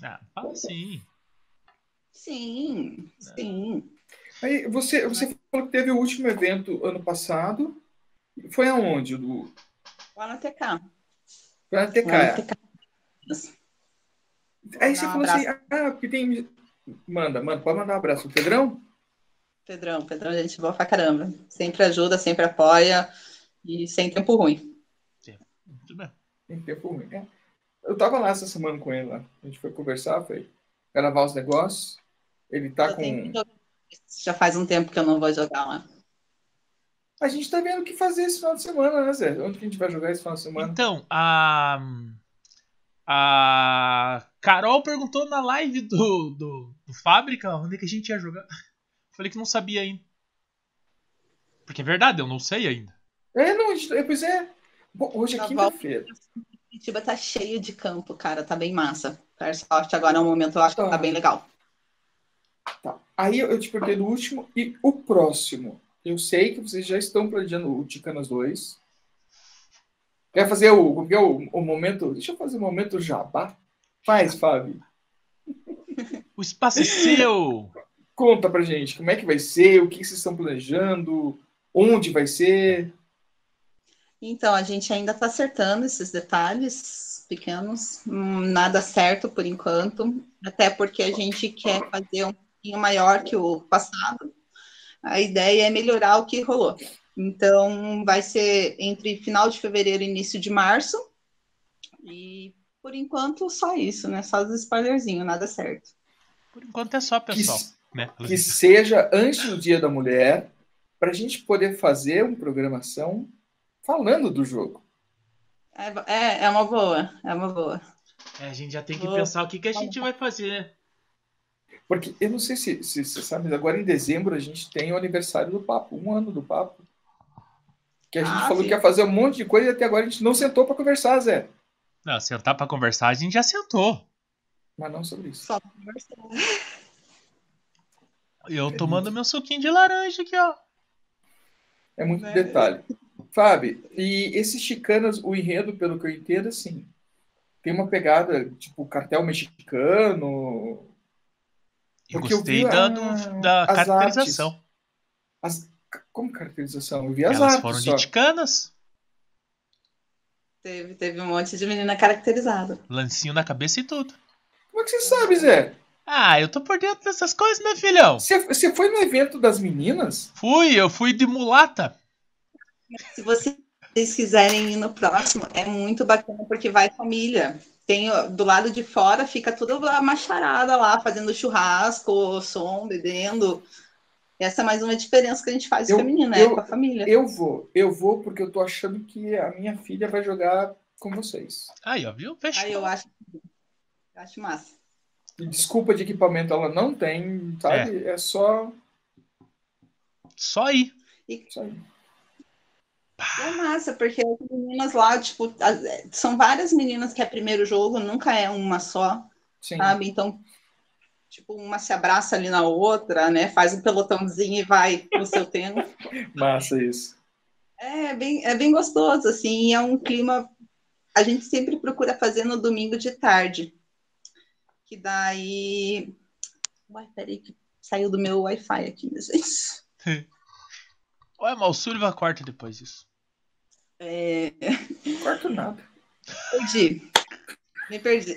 Ah, fala sim. Sim, sim. Aí você, você falou que teve o último evento ano passado. Foi aonde? Do... Lá na TK. Foi na TK. Lá na TK. Aí você falou assim, ah, porque tem. Manda, manda, pode mandar um abraço. O Pedrão? Pedrão, Pedrão, gente boa pra caramba. Sempre ajuda, sempre apoia e sem tempo ruim. Sim. Muito bem. Sem tempo ruim. É. Eu tava lá essa semana com ele lá. A gente foi conversar, foi gravar os negócios. Ele tá eu com. Já faz um tempo que eu não vou jogar lá. A gente tá vendo o que fazer esse final de semana, né, Zé? Onde que a gente vai jogar esse final de semana? Então, a. A Carol perguntou na live do, do, do Fábrica onde é que a gente ia jogar. Falei que não sabia ainda. Porque é verdade, eu não sei ainda. É, não, é, pois é. Bom, hoje é quinta-feira. Curitiba tá cheio de campo, cara. Tá bem massa. Airsoft agora é um momento, eu acho que tá bem legal. Tá. Aí eu te perguntei do último e o próximo. Eu sei que vocês já estão planejando o Ticanas 2. Quer fazer o, é o, o momento? Deixa eu fazer o momento jabá. Faz, Fábio. O espaço é seu! Conta pra gente como é que vai ser, o que vocês estão planejando, onde vai ser. Então, a gente ainda está acertando esses detalhes pequenos, hum, nada certo por enquanto, até porque a gente quer fazer um pouquinho maior que o passado, a ideia é melhorar o que rolou. Então, vai ser entre final de fevereiro e início de março. E, por enquanto, só isso, né? Só os spoilerzinhos, nada certo. Por enquanto é só, pessoal. Que, né? que seja antes do Dia da Mulher, para a gente poder fazer uma programação falando do jogo. É, é, é uma boa, é uma boa. É, a gente já tem que boa. pensar o que, que a gente vai fazer. Porque eu não sei se, se você sabe, mas agora em dezembro a gente tem o aniversário do Papo, um ano do Papo. Que a gente ah, falou sim. que ia fazer um monte de coisa e até agora a gente não sentou para conversar, Zé. Não, sentar para conversar a gente já sentou. Mas não sobre isso. Só conversar. Eu é tomando muito... meu suquinho de laranja aqui, ó. É muito é. detalhe. Fábio, e esses chicanas, o enredo, pelo que eu entendo, assim, tem uma pegada tipo cartel mexicano, eu gostei eu da, do, da caracterização. As, como caracterização? Eu vi as Elas artes, foram de ticanas. Teve, teve um monte de menina caracterizada. Lancinho na cabeça e tudo. Como é que você sabe, Zé? Ah, eu tô por dentro dessas coisas, né, filhão? Você foi no evento das meninas? Fui, eu fui de mulata. Se vocês quiserem ir no próximo, é muito bacana porque vai família. Tem do lado de fora, fica toda a macharada lá, fazendo churrasco, som, bebendo. Essa é mais uma diferença que a gente faz Eu- com a menina, eu- é com a família. Eu vou, eu vou porque eu tô achando que a minha filha vai jogar com vocês. Aí, ó, viu? Fechou. Aí eu acho, eu acho massa. E desculpa de equipamento ela não tem, sabe? É, só Só aí. isso aí. É massa, porque as meninas lá, tipo, são várias meninas que é primeiro jogo, nunca é uma só, Sim. sabe? Então, tipo, uma se abraça ali na outra, né? Faz um pelotãozinho e vai no seu tempo. Massa isso. É bem, é bem gostoso, assim, é um clima. A gente sempre procura fazer no domingo de tarde. Que daí. Uai, peraí, que saiu do meu Wi-Fi aqui, meu gente. Ué, mas o Sullivan corta depois disso. É, Não corto nada. perdi. Me perdi.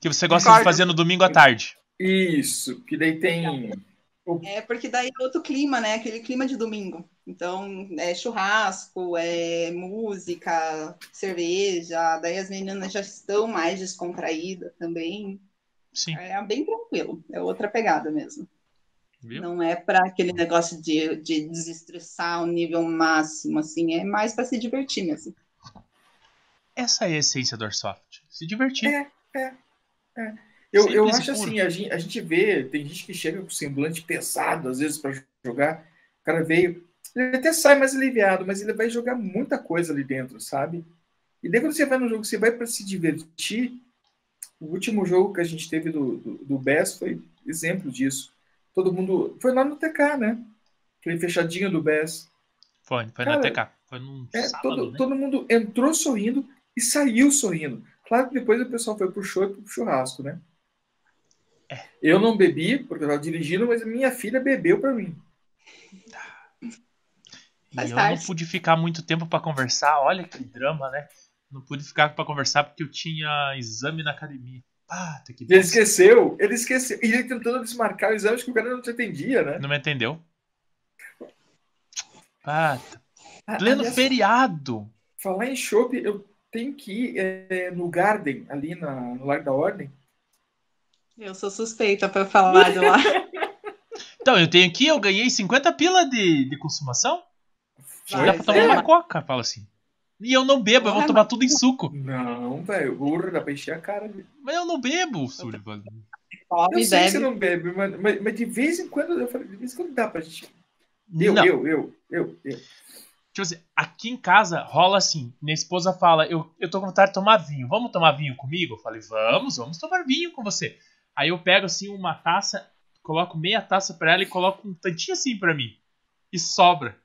Que você gosta de fazer no domingo à tarde. Isso, que daí tem. É porque daí é outro clima, né? Aquele clima de domingo. Então, é churrasco, é música, cerveja. Daí as meninas já estão mais descontraídas também. Sim, É bem tranquilo. É outra pegada mesmo. Viu? Não é para aquele negócio de, de desestressar o nível máximo, assim. É mais para se divertir mesmo. Essa é a essência do Airsoft. Se divertir. É. Eu, eu Simples e acho puro. assim, a gente, a gente vê, tem gente que chega com semblante pesado, às vezes, para jogar. O cara veio, ele até sai mais aliviado, mas ele vai jogar muita coisa ali dentro, sabe? E daí quando você vai no jogo, você vai para se divertir. O último jogo que a gente teve do, do, do BES foi exemplo disso. Todo mundo. Foi lá no TK, né? Aquele fechadinho do BES. Foi, foi Cara, na TK. Foi num É, sábado, todo, né? todo mundo entrou sorrindo e saiu sorrindo. Claro que depois o pessoal foi pro show e pro churrasco, né? É. Eu não bebi, porque eu estava dirigindo, mas minha filha bebeu para mim. E Faz eu não pude ficar muito tempo pra conversar. Olha que drama, né? Não pude ficar pra conversar porque eu tinha exame na academia. Ah, que ele esqueceu, ele esqueceu. E ele tentando desmarcar o exame, acho que o cara não te atendia, né? Não me entendeu? Ah, pleno aliás, feriado. Falar em chopp, eu tenho que ir é, no Garden, ali na, no Lar da Ordem. Eu sou suspeita para falar de lá. Então, eu tenho aqui, eu ganhei 50 pila de, de consumação. Vai, Dá pra tomar é. uma coca, fala assim. E eu não bebo, eu vou tomar tudo em suco. Não, velho, burro, dá pra encher a cara. velho. Mas eu não bebo, Sullivan. Eu e sei que você não bebe, mas, mas, mas de vez em quando, eu falei, de vez em quando dá pra gente. Eu, não. eu, eu, eu, eu. Tipo assim, aqui em casa rola assim. Minha esposa fala, eu, eu tô com vontade de tomar vinho. Vamos tomar vinho comigo? Eu falei, vamos, vamos tomar vinho com você. Aí eu pego assim uma taça, coloco meia taça pra ela e coloco um tantinho assim pra mim. E sobra.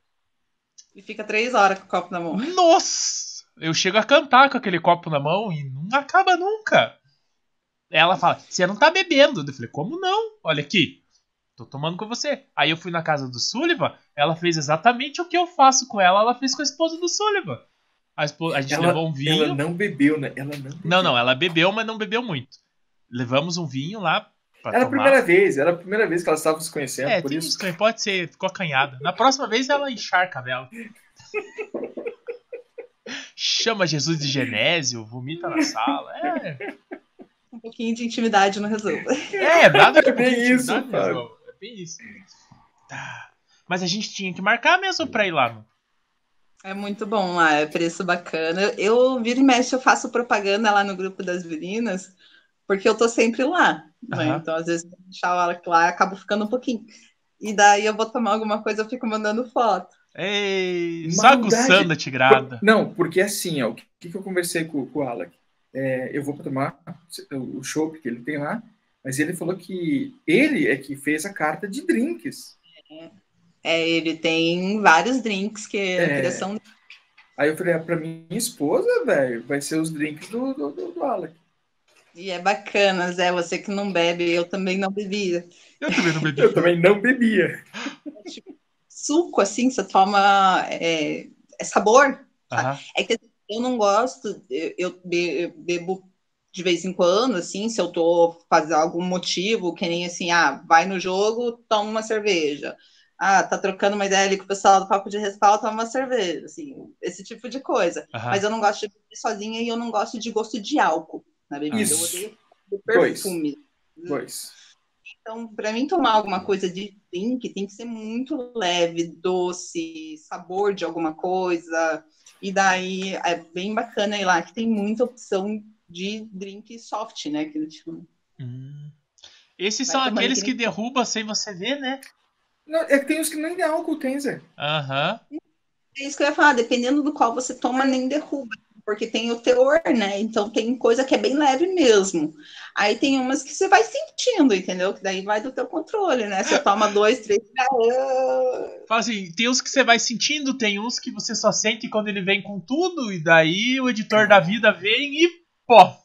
E fica três horas com o copo na mão. Nossa! Eu chego a cantar com aquele copo na mão e não acaba nunca. Ela fala, você não tá bebendo. Eu falei, como não? Olha aqui. Tô tomando com você. Aí eu fui na casa do Sullivan, ela fez exatamente o que eu faço com ela, ela fez com a esposa do Sullivan. A, esposa, a gente Ela- levou um vinho. Ela não bebeu, né? Ela não bebeu. Não, não, ela bebeu, mas não bebeu muito. Levamos um vinho lá pra Era a tomar. primeira vez, era a primeira vez que elas estavam se conhecendo, É, por tem isso. que pode ser, ficou acanhada. Na próxima vez ela encharca a vela. Chama Jesus de Genésio, vomita na sala. É, Um pouquinho de intimidade não resolve. é nada que É bem intimidade isso. É bem isso. Tá. Mas a gente tinha que marcar mesmo pra ir lá. Não? É muito bom lá, é preço bacana. Eu, eu vira e mexe, eu faço propaganda lá no grupo das meninas, porque eu tô sempre lá. Né? Aham. Então, às vezes, eu deixar ela lá, acabo ficando um pouquinho. E daí eu vou tomar alguma coisa, eu fico mandando foto. Ei, só Maldade. aguçando a tigrada. Não, porque assim, ó, o que, que eu conversei com, com o Alec? É, eu vou tomar o chopp que ele tem lá, mas ele falou que ele é que fez a carta de drinks. É, ele tem vários drinks que É. a criação Aí eu falei, ah, pra minha esposa, velho, vai ser os drinks do, do, do, do Alec. E é bacana, Zé, você que não bebe, eu também não bebia. Eu também não bebi. Eu também não bebia. Suco, assim, você toma é, é sabor. É que eu não gosto, eu, eu be- eu bebo de vez em quando, assim, se eu tô fazendo algum motivo, que nem assim, ah, vai no jogo, toma uma cerveja. Ah, tá trocando uma ideia ali com o pessoal do papo de respaldo, toma uma cerveja, assim, esse tipo de coisa. Mas eu não gosto de beber sozinha e eu não gosto de gosto de álcool na bebida. Isso. Eu odeio perfume. Dois. Então, para mim tomar alguma coisa de drink, tem que ser muito leve, doce, sabor de alguma coisa. E daí é bem bacana ir lá, que tem muita opção de drink soft, né? Que chamam. Hum. Esses Vai são aqueles que derruba sem você ver, né? Não, é que tem uns que nem álcool tem, Zé. Aham. É isso que eu ia falar, dependendo do qual você toma, nem derruba. Porque tem o teor, né? Então tem coisa que é bem leve mesmo. Aí tem umas que você vai sentindo, entendeu? Que daí vai do teu controle, né? Você toma dois, três. ah, Fala assim, tem uns que você vai sentindo, tem uns que você só sente quando ele vem com tudo, e daí o editor da vida vem e pó.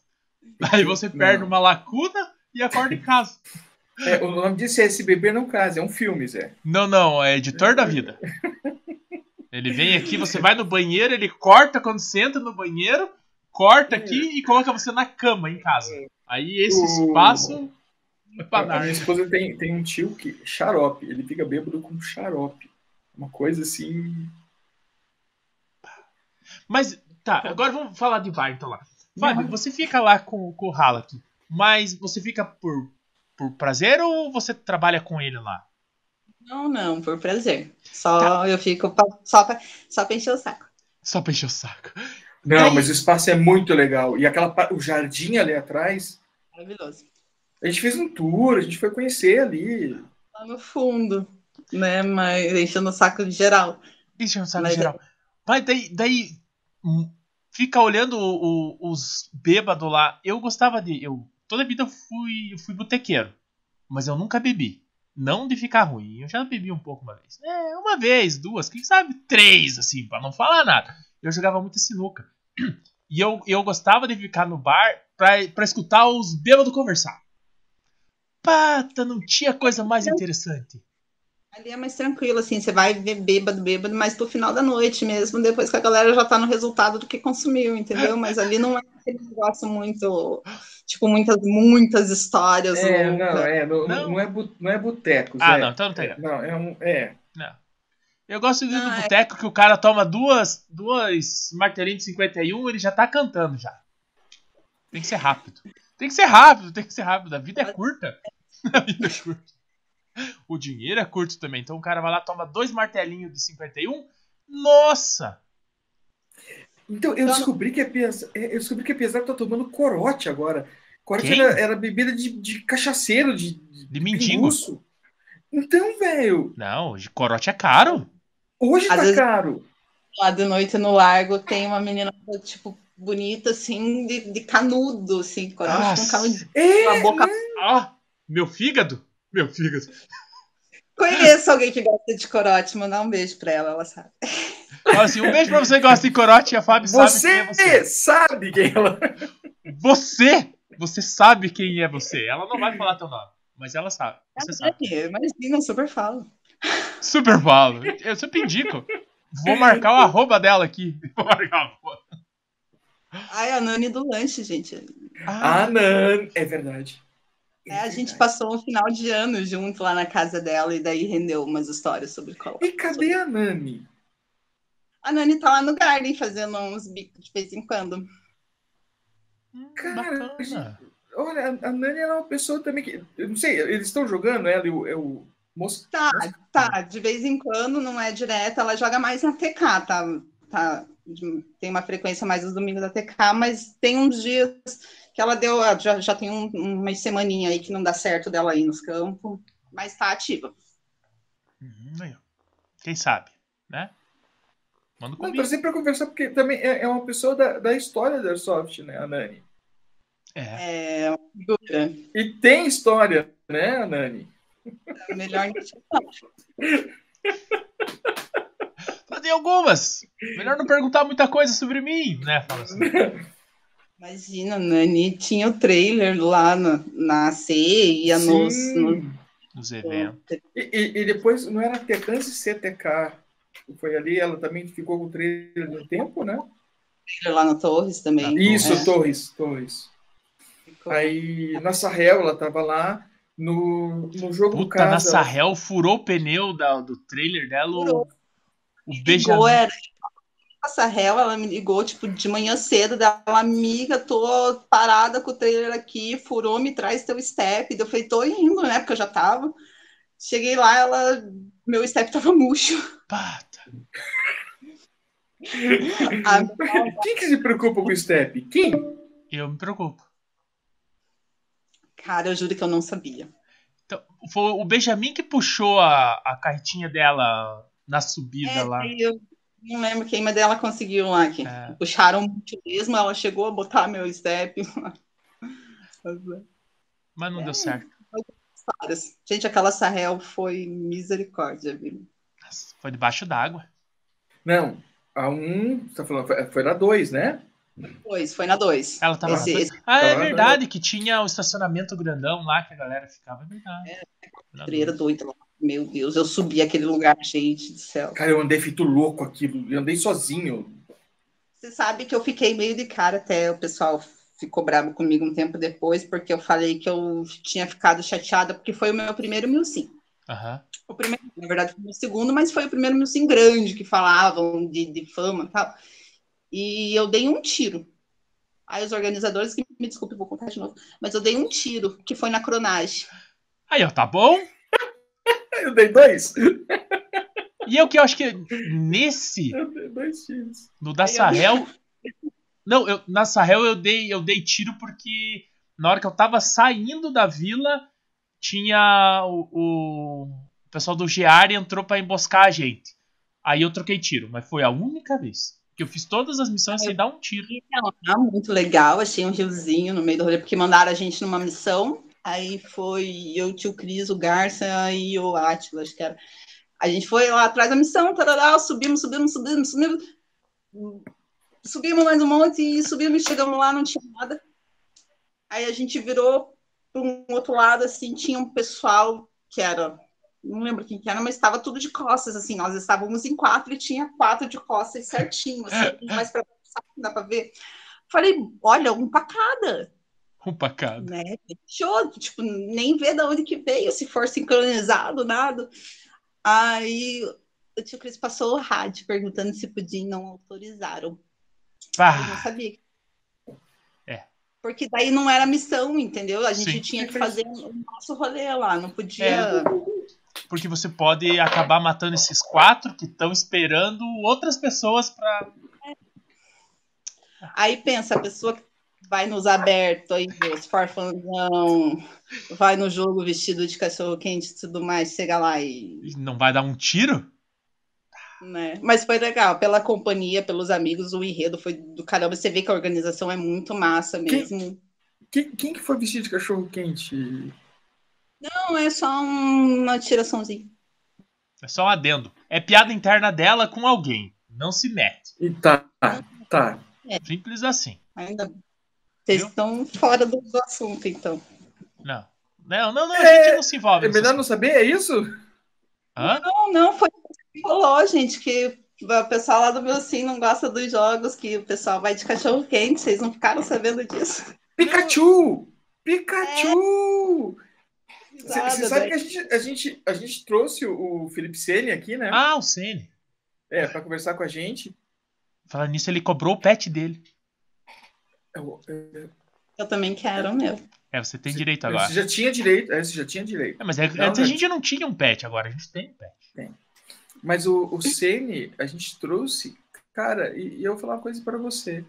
Aí você perde uma lacuna e acorda em casa. É, o nome disso é SBB não casa, é um filme, Zé. Não, não, é editor da vida. Ele vem aqui, você vai no banheiro, ele corta quando você entra no banheiro, corta aqui e coloca você na cama em casa. Aí esse espaço é pra A minha dar. esposa tem, tem um tio que xarope, ele fica bêbado com xarope. Uma coisa assim. Mas, tá, agora vamos falar de bar então lá. Fábio, você fica lá com, com o Halak, mas você fica por, por prazer ou você trabalha com ele lá? Não, não, por prazer. Só eu fico pra- só pra, só pra encher o saco. Só pra encher o saco. Não, Aí- mas o espaço é muito legal. E aquela o jardim ali atrás, Maravilhoso. a gente fez um tour, a gente foi conhecer ali. Lá no fundo, né? Mas enchendo o saco de geral. Enchendo o saco Mas é- geral. Mas daí, daí hum, fica olhando o- o- os bêbados lá. Eu gostava de. Eu, toda a vida eu fui, eu fui botequeiro. Mas eu nunca bebi. Não de ficar ruim. Eu já bebi um pouco uma vez. É, uma vez, duas, quem sabe três, assim, pra não falar nada. Eu jogava muita sinuca. E eu, eu gostava de ficar no bar pra, pra escutar os bêbados conversar. Pata, não tinha coisa mais interessante. Ali é mais tranquilo, assim, você vai ver bêbado, bêbado, mas pro final da noite mesmo, depois que a galera já tá no resultado do que consumiu, entendeu? Mas ali não é aquele negócio muito, tipo, muitas, muitas histórias. É, loucas. não, é, não, Não. não é, não é boteco, Ah, Zé. não, então não tem. Não, é um. É. Eu gosto de ir no é. boteco que o cara toma duas, duas martelinhos de 51 ele já tá cantando já. Tem que ser rápido. Tem que ser rápido, tem que ser rápido. A vida é curta. A vida é curta. O dinheiro é curto também. Então o cara vai lá, toma dois martelinhos de 51. Nossa! Então, eu descobri que apesar, é, eu descobri que apesar de eu tô tomando corote agora. Corote era, era bebida de, de cachaceiro, de, De mendigo. pinguço. Então, velho, Não, de corote é caro. hoje Às tá vezes- caro. Lá de noite no largo tem uma menina, tipo, bonita, assim, de, de canudo, assim, com Nossa. com canudinho, É, com a boca. Ah, meu fígado. Meu fígado. Conheço alguém que gosta de corote, mandar um beijo pra ela, ela sabe. Assim, um beijo pra você que gosta de corote e a Fábio sabe quem é você você. sabe quem ela Você! Você sabe quem é você. Ela não vai falar teu nome, mas ela sabe. Você sabe. Imagina, eu super falo. Super falo. Eu sempre indico. Vou marcar o arroba dela aqui. Vou marcar o arroba. Ai, a Nani do lanche, gente. Ah, não. É verdade. É, a gente passou um final de ano junto lá na casa dela e daí rendeu umas histórias sobre cola. E cadê a Nani? A Nani tá lá no Garden fazendo uns bicos de vez em quando. Hum, Cara. Olha, a Nani era uma pessoa também que. Eu não sei, eles estão jogando ela e o, é o moço. Tá, tá, de vez em quando, não é direto, ela joga mais na TK, tá? tá de- tem uma frequência mais nos domingos da TK, mas tem uns dias que ela deu, ah, já, já tem um, umas semaninha aí que não dá certo dela ir nos campos, mas tá ativa. Uhum, aí. Quem sabe, né? Manda um Não, pra conversar, porque também é, é uma pessoa da, da história da Airsoft, né, a Nani? É. É. E tem história, né, a Nani? É melhor não tem algumas. Melhor não perguntar muita coisa sobre mim, né? Fala assim. Imagina, Nani tinha o trailer lá na, na C, ia nos, Sim. nos Nos eventos. E, e- e depois não era Tecans e CTK. Foi ali, ela também ficou com o trailer de um tempo, né? lá no Torres também. Na Isso, É. Torres, Torres. Aí na Sarrel ela tava lá. No, no jogo do Puta, na casa. Sarrel furou o pneu da, do trailer dela. O, Furou. o Benjamin. era a Sarrel, ela me ligou, tipo, de manhã cedo, dela, amiga, tô parada com o trailer aqui, furou, me traz teu step. Eu falei, tô indo, né, porque eu já tava. Cheguei lá, ela, meu step tava murcho. Pá, A- Quem que se preocupa com o step? Quem? eu me preocupo. Cara, eu juro que eu não sabia. Então, foi o Benjamin que puxou a, a carretinha dela na subida É, lá. eu não lembro quem, mas ela conseguiu lá. Que É. Puxaram muito mesmo, ela chegou a botar meu step. Mas não É. deu certo. Gente, aquela Sarrel foi misericórdia, viu? Foi debaixo d'água. Não, a um, você tá falando, foi, foi na dois, né? Pois, foi na 2. Ela tava. Esse- esse Ah, é verdade, que tinha o estacionamento grandão lá que a galera ficava. É verdade. Dúvida. doida lá. Meu Deus, eu subi aquele lugar, gente do céu. Cara, eu andei feito louco aquilo, eu andei sozinho. Você sabe que eu fiquei meio de cara até o pessoal ficou bravo comigo um tempo depois, porque eu falei que eu tinha ficado chateada, porque foi o meu primeiro Milsim. Aham. O primeiro, na verdade, foi o meu segundo, mas foi o primeiro Milsim grande que falavam de, de fama e tal. E eu dei um tiro. Aí os organizadores, que me desculpe, vou contar de novo, mas eu dei um tiro, que foi na cronagem. Aí, ó, tá bom? Eu dei dois. E eu que eu acho que nesse, Eu dei dois tiros. no da Sarrel. Não, eu, na Sarrel eu dei, eu dei tiro porque na hora que eu tava saindo da vila, tinha o, o, o pessoal do Gear entrou pra emboscar a gente. Aí eu troquei tiro, mas foi a única vez que eu fiz todas as missões sem dar um tiro. Então, ah, muito legal, achei um riozinho no meio do rolê, porque mandaram a gente numa missão, aí foi eu, o tio Cris, o Garça e o Átila, acho que era. A gente foi lá atrás da missão, tarará, subimos, subimos, subimos, subimos, subimos mais um monte e subimos, chegamos lá, não tinha nada. Aí a gente virou para um outro lado, assim, tinha um pessoal que era, não lembro quem que era, mas estava tudo de costas, assim, nós estávamos em quatro e tinha quatro de costas certinho, assim, mais para dá para ver. Falei, olha, um pra cada, Pra cada. né? Show, tipo, nem ver de onde que veio, se for sincronizado, nada. Aí o tio Cris passou o rádio perguntando se podia e não autorizaram. Eu não sabia. É. Porque daí não era missão, entendeu? A gente Sim. tinha que fazer o nosso rolê lá, não podia. É. porque você pode acabar matando esses quatro que estão esperando outras pessoas pra. Aí pensa, a pessoa que vai nos abertos aí, os farfanzão, vai no jogo vestido de cachorro quente e tudo mais, chega lá e Não vai dar um tiro? né? Mas foi legal, pela companhia, pelos amigos, o enredo foi do caramba. Você vê que a organização é muito massa mesmo. Quem, quem que foi vestido de cachorro quente? Não, é só um- uma tiraçãozinha. É só um adendo. É piada interna dela com alguém. Não se mete. E tá, tá. Simples assim. Ainda bem. Vocês Viu? estão fora do, do assunto, então. Não. Não, não, não, a É, gente não se envolve. É melhor não saber, é isso? Hã? Não, não, foi o que rolou, gente, que o pessoal lá do meu sim não gosta dos jogos, que o pessoal vai de cachorro quente, vocês não ficaram sabendo disso. Pikachu! Pikachu! Você Nada, sabe daí. que a gente, a, gente, a gente trouxe o, o Felipe Sene aqui, né? Ah, o Sene. É, pra conversar com a gente. Falando nisso, ele cobrou o pet dele. Eu- eu- Eu também quero o meu. É, você tem Você- direito agora. Você já tinha direito, é, você já tinha direito. É, mas é, Não, antes a gente não tinha um pet, agora a gente tem um pet. Mas o, o Sene, a gente trouxe, cara, e, e eu vou falar uma coisa para você.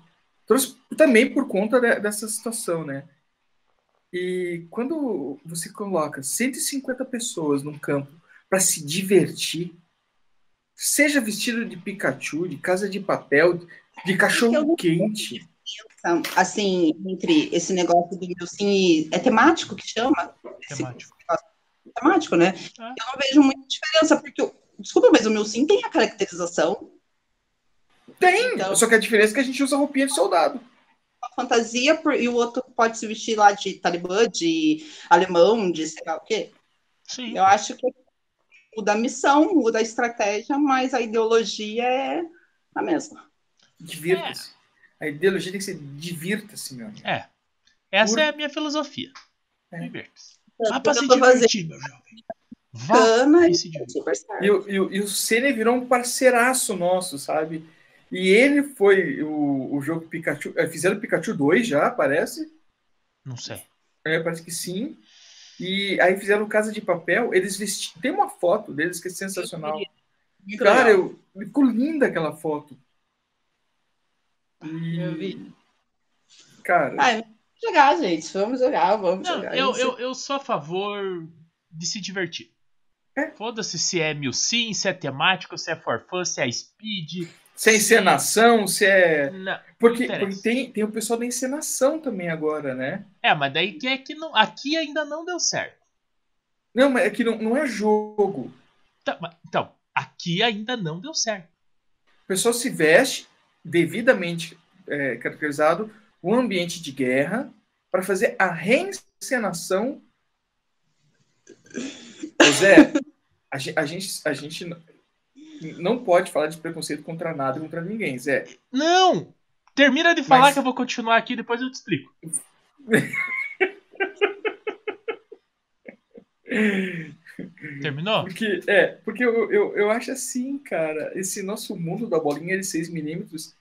Trouxe também por conta de- dessa situação, né? E quando você coloca 150 pessoas num campo para se divertir, seja vestido de Pikachu, de casa de papel, de cachorro quente. Então, assim, entre esse negócio do meu sim, é temático que chama? Esse- Temático. temático, né? É. Eu não vejo muita diferença, porque, desculpa, mas o meu sim tem a caracterização, Tem, Então- só que a diferença é que a gente usa roupinha de soldado. a fantasia, por- e o outro pode se vestir lá de talibã, de alemão, de sei lá o quê. Sim. Eu acho que muda a missão, muda a estratégia, mas a ideologia é a mesma. Divirta-se. A ideologia tem que ser divirta-se, meu amigo. É. Essa Por- é a minha filosofia. É. Divirta-se. Vá pra se divertir, meu jovem. Vá cana e se certo. E, o- e, e o Senna virou um parceiraço nosso, sabe? E ele foi o, o jogo Pikachu. é, Fizeram Pikachu 2 já, parece. Não sei. É, parece que sim. E aí fizeram Casa de Papel. Eles vestiram. Tem uma foto deles que é sensacional. Cara, eu, ficou linda aquela foto. E, Eu vi. Cara, Ai, vamos jogar, gente. Vamos jogar, vamos Não, jogar. eu, Isso. eu, eu sou a favor de se divertir. É. Foda-se se é mil sim, se é temático, se é for fun, se é speed. se é encenação, se é. Não. Porque, interessa. porque tem, tem o pessoal da encenação também agora, né? É, mas daí que é que não, aqui ainda não deu certo. Não, mas é que não, não é jogo. Tá, Então, aqui ainda não deu certo. O pessoal se veste devidamente é, caracterizado um ambiente de guerra para fazer a reencenação. Zé, a a gente, a gente não pode falar de preconceito contra nada e contra ninguém, Zé. Não! Termina de falar Mas- que eu vou continuar aqui, depois eu te explico. Terminou? Porque, é, porque eu, eu, eu acho assim, cara, esse nosso mundo da bolinha de 6mm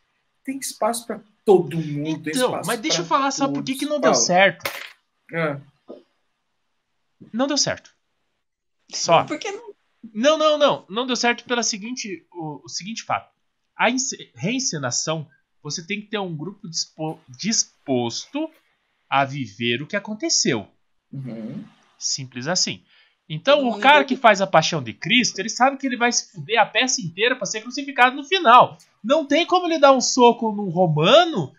tem espaço para todo mundo. Então, mas deixa eu falar só por que, não deu certo. Ah, Não deu certo. Só. Porque não Não, não, não. Não deu certo pelo seguinte, o, o seguinte fato. A ence- reencenação, você tem que ter um grupo dispo- disposto a viver o que aconteceu. uhum. Simples assim. Então, o cara que faz a paixão de Cristo, ele sabe que ele vai se fuder a peça inteira para ser crucificado no final. Não tem como ele dar um soco num romano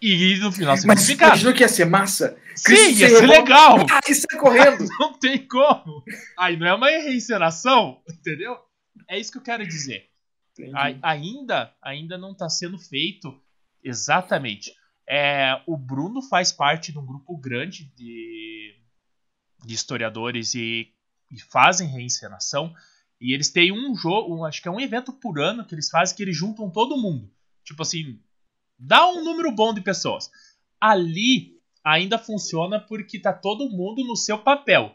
e no final ser Mas crucificado. imaginou que ia ser massa? Sim, Cristo ia ser legal. Ah, e sai correndo! Não tem como. Aí não é uma reencenação, entendeu? É isso que eu quero dizer. Ai- ainda, ainda não está sendo feito exatamente. É, o Bruno faz parte de um grupo grande de, de historiadores e, e fazem reencenação. E eles têm um jogo, um- acho que é um evento por ano que eles fazem que eles juntam todo mundo. Tipo assim, dá um número bom de pessoas. Ali ainda funciona porque tá todo mundo no seu papel.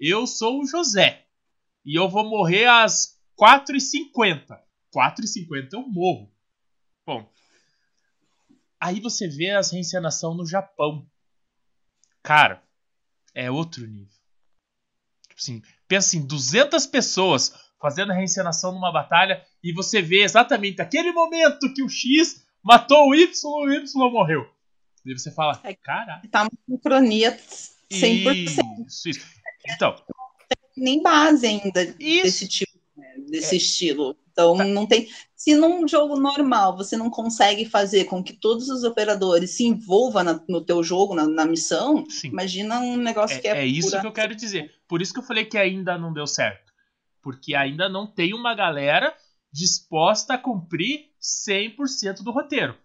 Eu sou o José. E eu vou morrer às 4h50. 4h50 eu morro. Bom. Aí você vê as reencenação no Japão. Cara, é outro nível. Tipo assim, pensa assim, 200 pessoas fazendo reencenação numa batalha e você vê exatamente aquele momento que o X matou o Y e o Y morreu. E você fala, É- caralho. tá uma sincronia 100%. Isso, isso. Então, Nem base ainda Isso. É. desse tipo, né, desse estilo. Então, não tem. Se num jogo normal você não consegue fazer com que todos os operadores se envolvam na- no teu jogo, na, na missão, sim. imagina um negócio que É, é, é isso pura- que eu quero dizer. Por isso que eu falei que ainda não deu certo. Porque ainda não tem uma galera disposta a cumprir 100% do roteiro.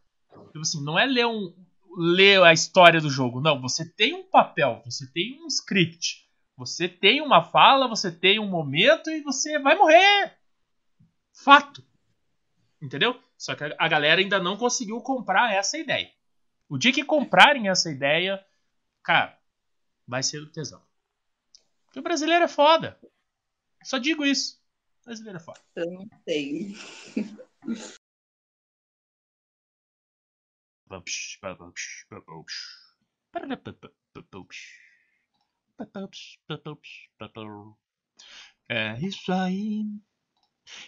Tipo assim, não é ler, um, ler a história do jogo. Não, você tem um papel, você tem um script. Você tem uma fala, você tem um momento e você vai morrer. Fato. Entendeu? Só que a galera ainda não conseguiu comprar essa ideia. O dia que comprarem essa ideia, cara, vai ser o tesão. Porque o brasileiro é foda. Só digo isso. O brasileiro é foda. Eu não sei. É isso aí.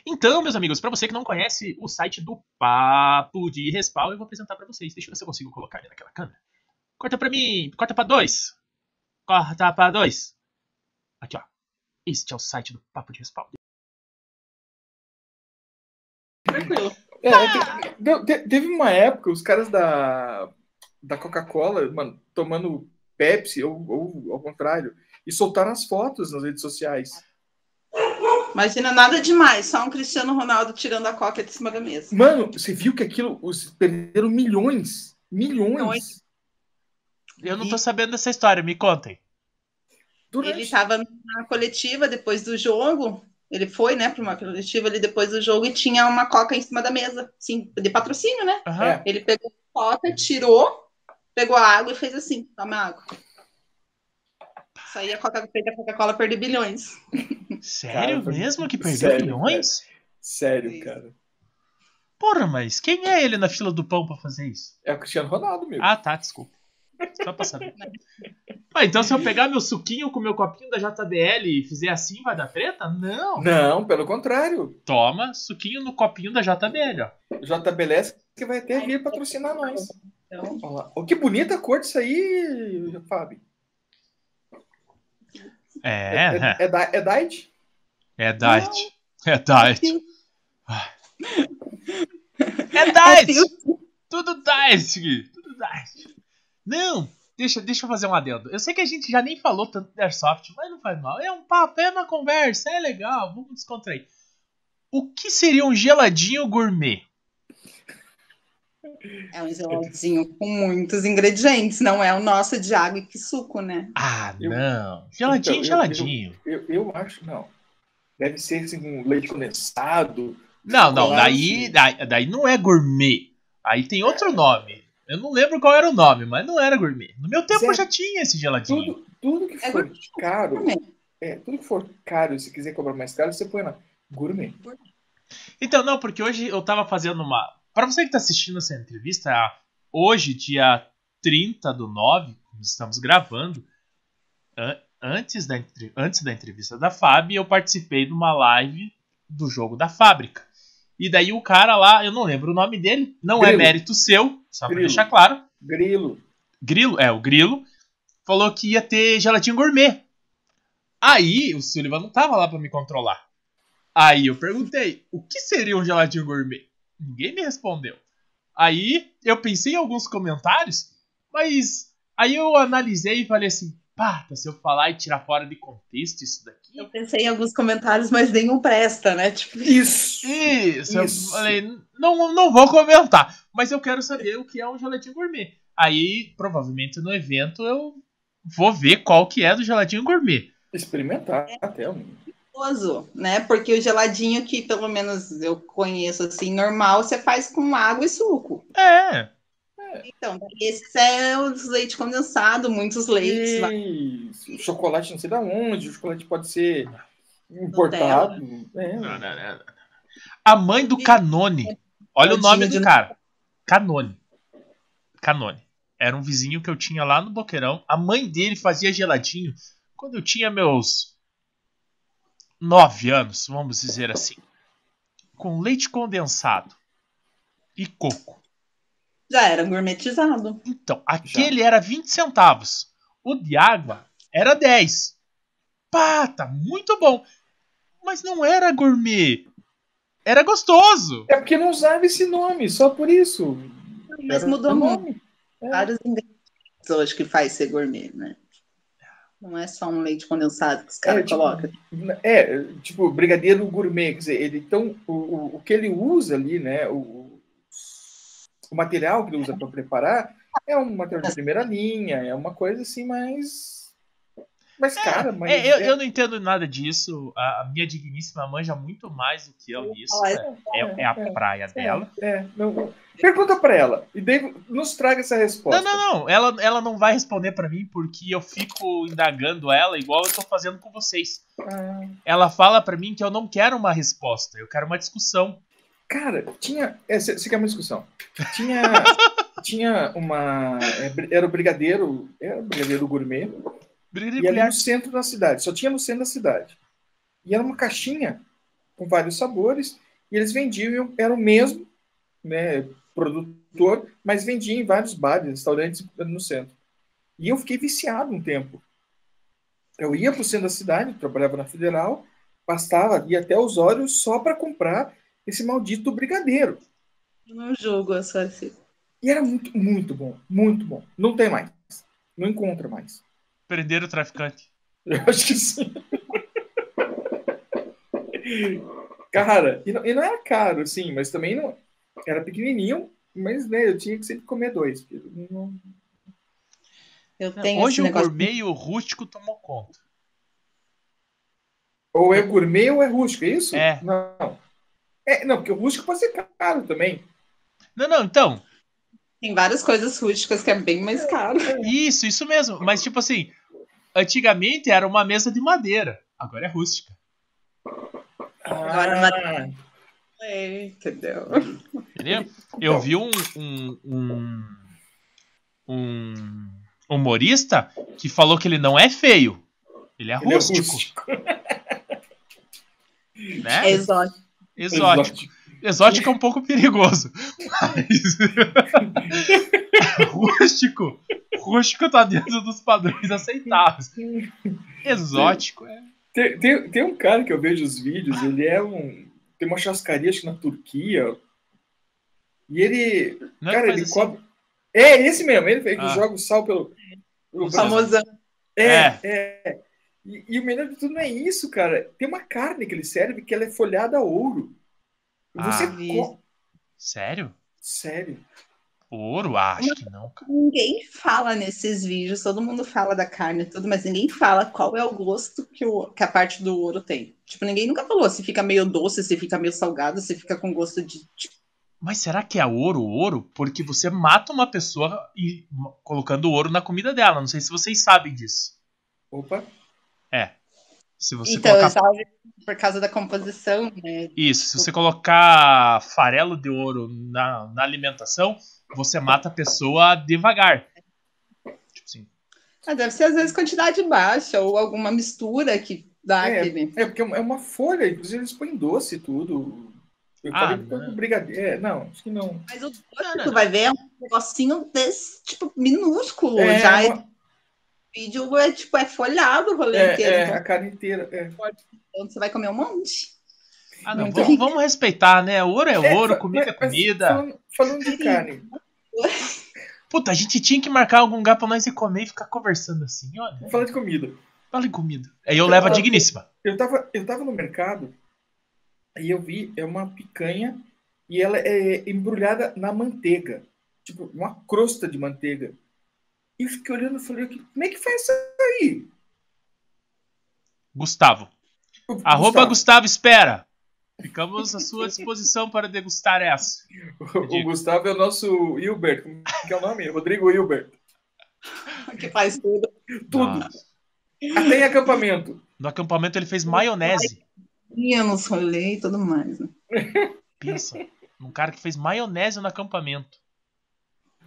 Então, meus amigos, pra você que não conhece o site do Papo de Respawn, eu vou apresentar pra vocês. Deixa eu ver se eu consigo colocar ele naquela câmera. Corta pra mim, corta pra dois. Corta pra dois. Aqui, ó. Este é o site do Papo de Respawn. Tranquilo. É, te- deu- te- teve uma época, os caras da, da Coca-Cola, mano, tomando Pepsi, ou, ou ao contrário, e soltaram as fotos nas redes sociais. Imagina nada demais, só um Cristiano Ronaldo tirando a coca de cima da mesa. Mano, você viu que aquilo, os perderam milhões. Milhões. Milhões. Eu não tô sabendo dessa história, me contem. Durante... Ele estava na coletiva depois do jogo. Ele foi, né, para uma coletiva ali depois do jogo e tinha uma coca em cima da mesa, sim, de patrocínio, né? É. Ele pegou a coca, tirou pegou a água e fez assim, toma água. Isso aí a Coca- Coca-Cola perder bilhões. Sério Cara, mesmo que perdeu sério, bilhões? Sério, Isso. cara. Porra, mas quem é ele na fila do pão pra fazer isso? É o Cristiano Ronaldo, meu. Ah, tá, desculpa. Só pra saber. Ah, então se eu pegar meu suquinho com meu copinho da JBL e fizer assim, vai dar treta? Não. Não, pelo contrário. Toma suquinho no copinho da JBL, ó. O JBLS que vai até vir patrocinar nós. Então. Oh, que bonita cor disso aí, Fábio. É, É, é, da- é diet? é diet. É diet. É é diet. fio- Tudo diet, Gui. Tudo diet. Não, deixa, deixa eu fazer um adendo. Eu sei que a gente já nem falou tanto de Airsoft, mas não faz mal. É um papo, é uma conversa, é legal, vamos descontrair. O que seria um geladinho gourmet? é um geladinho com muitos ingredientes, não é o nosso de água e que suco, né? Ah, Eu- não. Geladinho, Então, eu- geladinho. Eu, eu acho, não. Deve ser assim, um leite condensado. Não, não, daí, daí, daí não é gourmet. Aí tem outro nome. Eu não lembro qual era o nome, mas não era gourmet. No meu tempo Zé, já tinha esse geladinho. Tudo, tudo que É for gourmet. caro, Gourmet. é, tudo que for caro, se quiser cobrar mais caro, você põe lá. Gourmet. Então, não, porque hoje eu tava fazendo uma. Pra você que tá assistindo essa entrevista, hoje, dia 30 do 9, nós estamos gravando. an- Antes da, antes da entrevista da Fábio, eu participei de uma live do jogo da fábrica. E daí o cara lá, eu não lembro o nome dele, não é Grilo. mérito seu, só pra deixar claro. Grilo. Grilo, é, o Grilo, falou que ia ter gelatinho gourmet. Aí o Sullivan não tava lá pra me controlar. Aí eu perguntei, o que seria um gelatinho gourmet? Ninguém me respondeu. Aí eu pensei em alguns comentários, mas aí eu analisei e falei assim, pá, se eu falar e tirar fora de contexto isso daqui. Eu pensei em alguns comentários, mas nenhum presta, né? Tipo, Isso! Isso, eu Isso. falei, não, não vou comentar, mas eu quero saber o que é um gelatinho gourmet. Aí, provavelmente no evento, eu vou ver qual que é do gelatinho gourmet. Experimentar até. um- gostoso, né? Porque o geladinho que pelo menos eu conheço assim, normal, você faz com água e suco. É, Então, esses é os leite condensado, muitos leites. lá. E chocolate não sei da onde, o chocolate pode ser importado. É. Não, não, não. A mãe do Canone. Olha o nome do de- cara. Canone. Canone. Era um vizinho que eu tinha lá no Boqueirão. A mãe dele fazia geladinho quando eu tinha meus nove anos, vamos dizer assim. Com leite condensado e coco. Já era gourmetizado. Então, aquele era 20 centavos. O de água era 10. Pá, tá muito bom. Mas não era gourmet. Era gostoso. É porque não usava esse nome, só por isso. Mas Era mudou muito. nome. Vários ingredientes hoje que faz ser gourmet, né? Não é só um leite condensado que os caras É, tipo, colocam. É, tipo, brigadeiro gourmet, quer dizer, ele, então, o, o, o que ele usa ali, né, o, o material que ele usa para preparar é um material de primeira linha, é uma coisa assim mais, mais cara, mas... É, eu, é- eu não entendo nada disso. A, a minha digníssima manja muito mais do que eu nisso. falar É, é a praia dela. É, não, pergunta para ela, e daí nos traga essa resposta. Não, não, não. Ela, ela não vai responder pra mim porque eu fico indagando ela igual eu tô fazendo com vocês. Ah, Ela fala pra mim que eu não quero uma resposta, eu quero uma discussão. Cara, tinha. é, Você quer uma discussão? Tinha, tinha uma. é, Era o brigadeiro. Era o brigadeiro gourmet. E era no centro da cidade. Só tinha no centro da cidade. E era uma caixinha com vários sabores. E eles vendiam, era o mesmo né, produtor, mas vendia em vários bares, restaurantes no centro. E eu fiquei viciado um tempo. Eu ia para o centro da cidade, trabalhava na Federal, bastava ir até Osório só para comprar esse maldito brigadeiro. Não julgo a sua E era muito, muito bom, muito bom. Não tem mais. Não encontra mais. Prenderam o traficante. Eu acho que sim. Cara, e não, e não era caro, sim, mas também não. Era pequenininho, mas né, eu tinha que sempre comer dois. não- Eu tenho Hoje o negócio. gourmet e o rústico tomou conta. Ou é gourmet ou é rústico, é isso? É. Não. É, não, porque o rústico pode ser caro também. Não, não, então. Tem várias coisas rústicas que é bem mais caro. Isso, isso mesmo. Mas, tipo assim, antigamente era uma mesa de madeira. Agora é rústica. Agora Ah, É, entendeu? Entendeu? Eu vi um, um, um, um humorista que falou que ele não é feio. Ele é ele é rústico, rústico. né? É exótico. Exótico. Exótico é um pouco perigoso. Mas... rústico. Rústico tá dentro dos padrões aceitáveis. Exótico é. Tem, tem, tem um cara que eu vejo os vídeos, ele é um. Tem uma chascaria, acho que na Turquia. E ele. Não é cara, ele assim? cobra. É, esse mesmo, ele, ele Ah. joga o sal pelo. pelo. Famosão. É, É. é. E, e o melhor de tudo não é isso, cara. Tem uma carne que ele serve que ela é folhada a ouro. Você Ah. co- Sério? Sério. Ouro? Ah, acho que não, cara. Ninguém fala nesses vídeos, todo mundo fala da carne e tudo, mas ninguém fala qual é o gosto que, o, que a parte do ouro tem. Tipo, ninguém nunca falou se fica meio doce, se fica meio salgado, se fica com gosto de. tipo, Mas será que é ouro, ouro? Porque você mata uma pessoa e colocando ouro na comida dela. Não sei se vocês sabem disso. Opa. É. Se você então, colocar por causa da composição, né? Isso, se você colocar farelo de ouro na, na alimentação, você mata a pessoa devagar. Tipo assim. Ah, deve ser às vezes quantidade baixa ou alguma mistura que dá É, aquele. É, porque é uma- é uma folha, inclusive eles põem doce e tudo. Eu Ah, não. o brigadeiro. É, não, acho que não. Mas o doce, Não, não, tu vai ver, é um negocinho desse, tipo, minúsculo. É, Já uma- o vídeo é tipo, é folhado o rolê é, inteiro. é, então, a carne inteira. É. então você vai comer um monte. Ah, não, Muito vamos, vamos respeitar, né? Ouro é É, ouro, comida é comida. Falando, falando de carne, Puta, a gente tinha que marcar algum lugar pra nós ir comer e ficar conversando assim, olha. vamos falar de comida. Fala em comida. Aí eu levo a digníssima. Eu tava, eu tava no mercado e eu vi é uma picanha e ela é embrulhada na manteiga. Tipo, uma crosta de manteiga. E fiquei olhando e falei, como é que faz isso aí? Gustavo. O Arroba Gustavo, Gustavo Espera. Ficamos à sua disposição para degustar essa. o Gustavo é o nosso Hilbert. Como que é o nome? Rodrigo Hilbert. Que faz tudo. Tudo. Nossa. Até em acampamento. No acampamento ele fez maionese. Ia nos rolês e tudo mais. né? Pensa. Um cara que fez maionese no acampamento.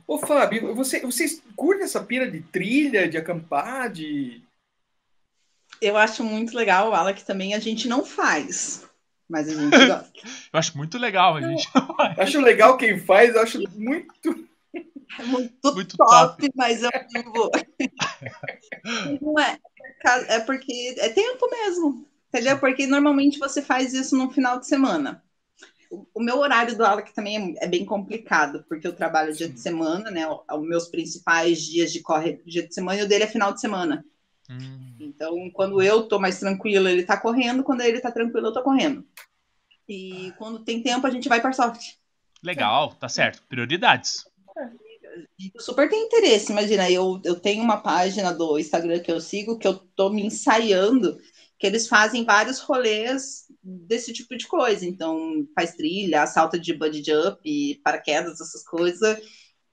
Ô, Fábio, você, vocês curtem essa pira de trilha, de acampar, de... Eu acho muito legal, Ala, que também a gente não faz. Mas a gente gosta. Eu acho muito legal, a gente. Acho legal quem faz, eu acho muito... É muito, Muito top, mas eu não vou. não é. É porque é tempo mesmo. Entendeu? Porque normalmente você faz isso no final de semana. O meu horário do aula que também é é bem complicado, porque eu trabalho dia de semana, né? Os meus principais dias de corre dia de semana e o dele é final de semana. Hum, Então, quando eu tô mais tranquila, ele tá correndo, quando ele tá tranquilo, eu tô correndo. E quando tem tempo, a gente vai para sorte. legal, tá certo. Prioridades. Eu super tem interesse, imagina, eu, eu tenho uma página do Instagram que eu sigo, que eu tô me ensaiando, que eles fazem vários rolês desse tipo de coisa. Então, faz trilha, salto de bungee jump, paraquedas, essas coisas.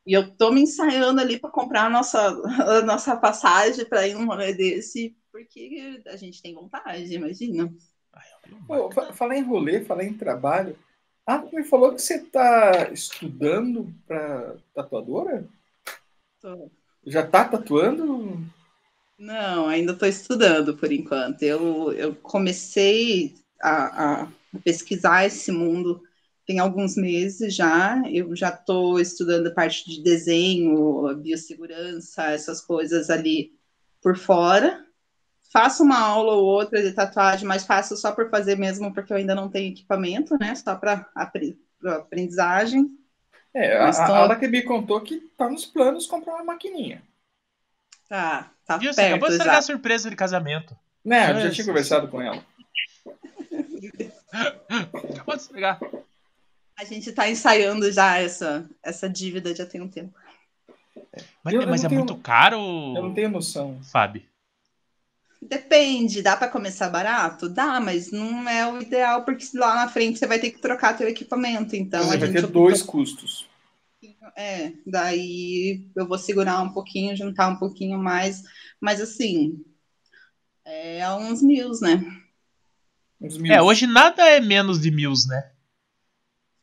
E eu tô me ensaiando ali para comprar a nossa, a nossa passagem para ir num rolê desse, porque a gente tem vontade, imagina. Pô, fa- falar em rolê, falar em trabalho. Ah, tu me falou que você tá estudando para tatuadora? Tô- Já tá tatuando? Não, ainda estou estudando por enquanto. Eu, eu comecei a, a pesquisar esse mundo tem alguns meses já. Eu já estou estudando a parte de desenho, biossegurança, essas coisas ali por fora. Faço uma aula ou outra de tatuagem, mas faço só por fazer mesmo, porque eu ainda não tenho equipamento, né? Só para aprendizagem. É, a, a tô- Aula que me contou que tá nos planos comprar uma maquininha. Tá, tá Viu? Você acabou de perto estragar a surpresa de casamento. Né, eu já tinha conversado com ela. Acabou de estragar. A gente está ensaiando já essa, essa dívida já tem um tempo. Mas, Eu- eu mas não é tenho- muito caro, Eu não tenho noção. Fábio. Depende, dá para começar barato? Dá, mas não é o ideal, porque lá na frente você vai ter que trocar teu equipamento. Então, Você a vai gente ter dois custos. É, daí eu vou segurar um pouquinho, juntar um pouquinho mais, mas assim, é uns mil, né? Uns mil. É, hoje nada é menos de mil, né?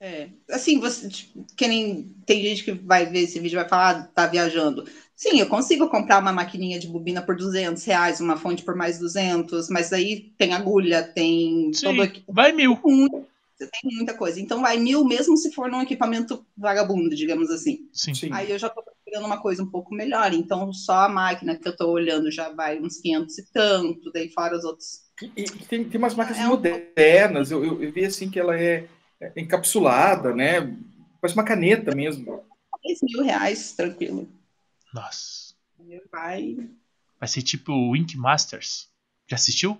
É, assim, você, tipo, que nem tem gente que vai ver esse vídeo e vai falar, ah, tá viajando. Sim, eu consigo comprar uma maquininha de bobina por 200 reais, uma fonte por mais 200, mas aí tem agulha, tem Sim, todo aqui. vai mil. Você tem muita coisa. Então vai mil, mesmo se for num equipamento vagabundo, digamos assim. Sim. Sim. Aí eu já tô procurando uma coisa um pouco melhor. Então só a máquina que eu tô olhando já vai uns 500 e tanto, daí fora os outros. E, e tem, tem umas máquinas É um- modernas, eu, eu, eu vi assim que ela é é encapsulada, né? Parece uma caneta mesmo. 10 mil reais, tranquilo. Nossa. Vai. Vai ser tipo o Ink Masters. Já assistiu?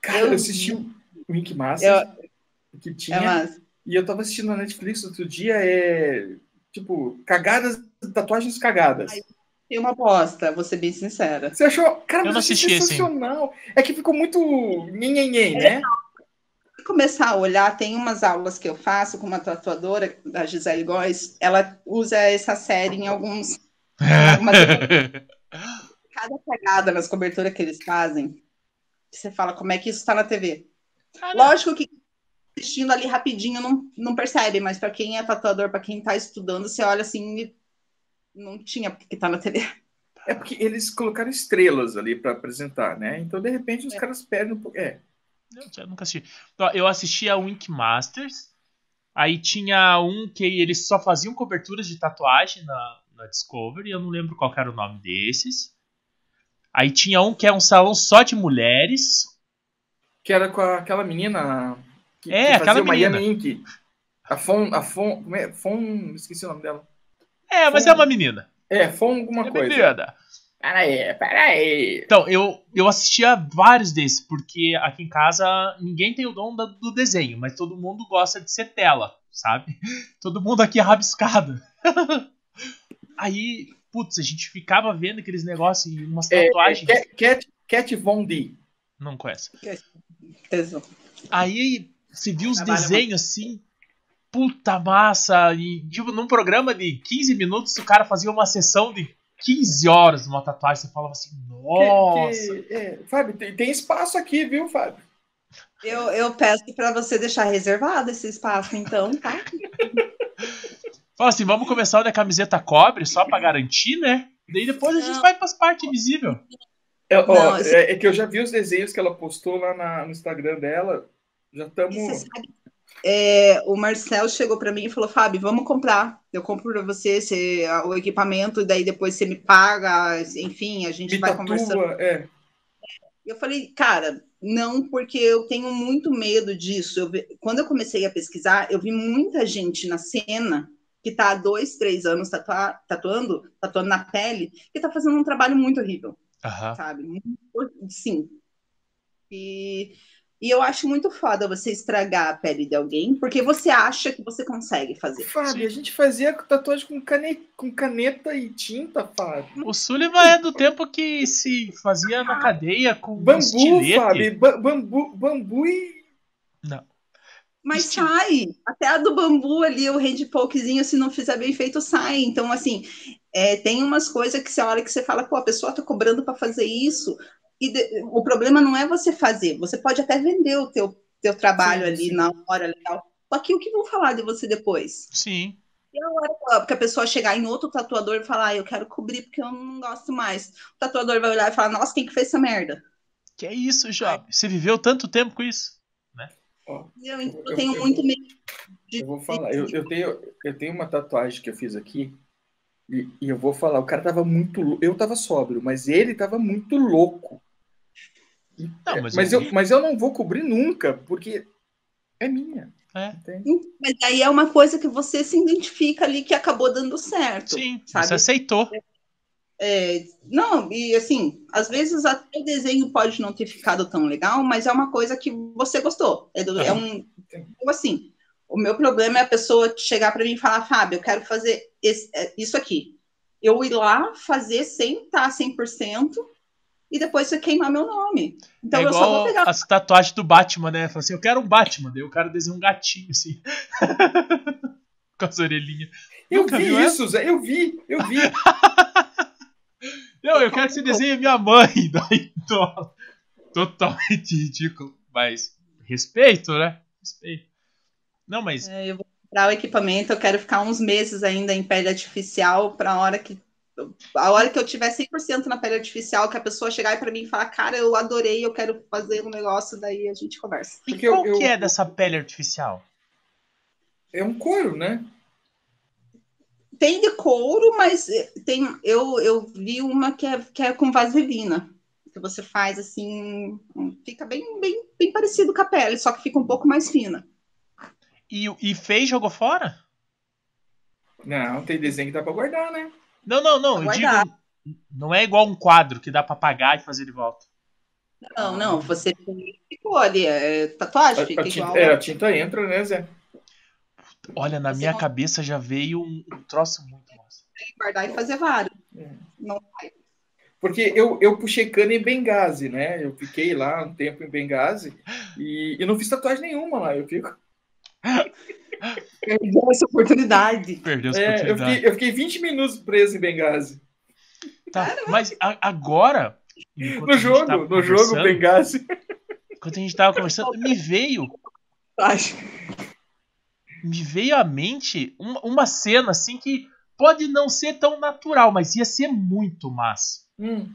Cara, Eu eu assisti o Wink Master que tinha. É. E eu tava assistindo na Netflix outro dia, é. Tipo, cagadas, tatuagens cagadas. Ai. Tem uma aposta, vou ser bem sincera. Você achou? Cara, Eu não achei assisti esse sensacional. É que ficou muito. Nhenhenhen, né? Se começar a olhar, tem umas aulas que eu faço com uma tatuadora, a Gisele Góes, ela usa essa série em alguns. algumas cada cagada nas coberturas que eles fazem, você fala como é que isso está na TV. Lógico que assistindo ali rapidinho não, não percebe, mas para quem é tatuador, para quem está estudando, você olha assim e não tinha porque está na TV. É porque eles colocaram estrelas ali para apresentar, né? Então, de repente, os É. caras perdem um pouco. É. Eu, eu nunca assisti. Eu assisti a Wink Masters. Aí tinha um que eles só faziam coberturas de tatuagem na, na Discovery. Eu não lembro qual era o nome desses. Aí tinha um que é um salão só de mulheres. Que era com a- aquela menina. Que, É, que fazia aquela Miami menina. Ink. A Fon. A Fon. Como é? Fon. Esqueci o nome dela. É, mas Sim. é uma menina. É, Fon alguma É coisa. menina. Pera aí, pera aí. Então, eu, eu assistia vários desses, porque aqui em casa ninguém tem o dom do desenho, mas todo mundo gosta de ser tela, sabe? Todo mundo aqui é rabiscado. Aí, putz, a gente ficava vendo aqueles negócios e umas É, tatuagens. Cat, Cat, Cat Von D. Não conhece. Tesão. Aí você viu os desenhos assim, puta massa, e tipo, num programa de 15 minutos o cara fazia uma sessão de 15 horas de uma tatuagem, você falava assim, Que- nossa. que- é, Fábio, tem, tem espaço aqui, viu, Fábio? Eu, eu peço para você deixar reservado esse espaço, então, tá? Fala assim, vamos começar onde a camiseta cobre, só pra garantir, né? Daí depois a gente vai pras partes invisíveis. É, ó, Não, esse- é, é que eu já vi os desenhos que ela postou lá na- no Instagram dela. Já estamos. é, o Marcel chegou para mim e falou: Fábio, vamos comprar. Eu compro para você esse, o equipamento, e daí depois você me paga, enfim, a gente Me vai conversando. é. Eu falei, cara, não, porque eu tenho muito medo disso. Eu vi- quando eu comecei a pesquisar, eu vi muita gente na cena que está há dois, três anos tatua- tatuando, tatuando na pele, que está fazendo um trabalho muito horrível, sabe? Muito, sim. E, e eu acho muito foda você estragar a pele de alguém, porque você acha que você consegue fazer. Fábio, a gente fazia tatuagem com caneta, com caneta e tinta, Fábio. O Sullivan é do tempo que se fazia na cadeia com Bambu, estilete. Fábio. ba- Bambu, bambu e. Mas Sim. sai, até a do bambu ali, o hand pokezinho, se não fizer bem feito, sai. Então, assim, é, tem umas coisas que você olha que você fala, pô, a pessoa tá cobrando para fazer isso. E de- o problema não é você fazer, você pode até vender o teu, teu trabalho Sim, ali sim. na hora legal. Só que o que vão falar de você depois? Sim. E a hora que a pessoa chegar em outro tatuador e falar, ah, eu quero cobrir porque eu não gosto mais. O tatuador vai olhar e falar, nossa, quem que fez essa merda? Que é isso, Job? Você viveu tanto tempo com isso? Ó, E Eu, eu Eu- tenho eu- muito medo de. eu vou falar. Eu, eu tenho, eu tenho uma tatuagem que eu fiz aqui. E, e eu vou falar, o cara tava muito. Eu tava sóbrio, mas ele tava muito louco. Não, mas, Mas eu, eu, mas eu não vou cobrir nunca, porque é minha. É. Mas aí é uma coisa que você se identifica ali que acabou dando certo. Sim, sabe? você aceitou. É, não, e assim, às vezes até o desenho pode não ter ficado tão legal, mas é uma coisa que você gostou. É, do- é um. Assim, o meu problema é a pessoa chegar para mim e falar, Fábio, eu quero fazer esse- é, isso aqui. Eu ir lá fazer sem estar 100% e depois você queimar meu nome. Então é eu só vou igual pegar. as tatuagens do Batman, né? Fala assim, eu quero um Batman, daí o cara desenha um gatinho, assim. Com as orelhinhas. Eu Nunca vi viu isso, Zé. Eu vi, eu vi. Não, eu quero que você desenhe minha mãe. Daí, to- totalmente ridículo. Mas, respeito, né? Respeito. Não, mas É, eu vou comprar o equipamento, eu quero ficar uns meses ainda em pele artificial para a hora que a hora que eu tiver 100% na pele artificial, que a pessoa chegar para mim e falar, cara, eu adorei, eu quero fazer um negócio, daí a gente conversa. e Porque eu- qual eu- que é dessa pele artificial? É um couro, né? Tem de couro, mas tem eu, eu vi uma que é, que é com vaselina. Que você faz assim, fica bem, bem, bem parecido com a pele, só que fica um pouco mais fina. E, e fez jogou fora? Não, tem desenho que dá pra guardar, né? Não, não, não. Eu digo. Não é igual um quadro que dá pra apagar e fazer de volta. Não, não, você ficou ali, é, tatuagem, A, fica a tinta, igual. é, a tinta entra, né, Zé? Olha, na Você minha não- cabeça já veio um, um troço muito massa. guardar e fazer vários. É. Não Porque eu, eu puxei cana em Benghazi, né? Eu fiquei lá um tempo em Benghazi e, e não fiz tatuagem nenhuma lá. Eu fico. Perdeu essa oportunidade. Perdeu essa É, eu, oportunidade. fiquei, eu fiquei 20 minutos preso em Benghazi. Tá, mas a- agora. No jogo, no jogo Benghazi. Enquanto a gente tava conversando, me veio. Acho. Me veio à mente uma, uma cena assim que pode não ser tão natural, mas ia ser muito massa. Hum.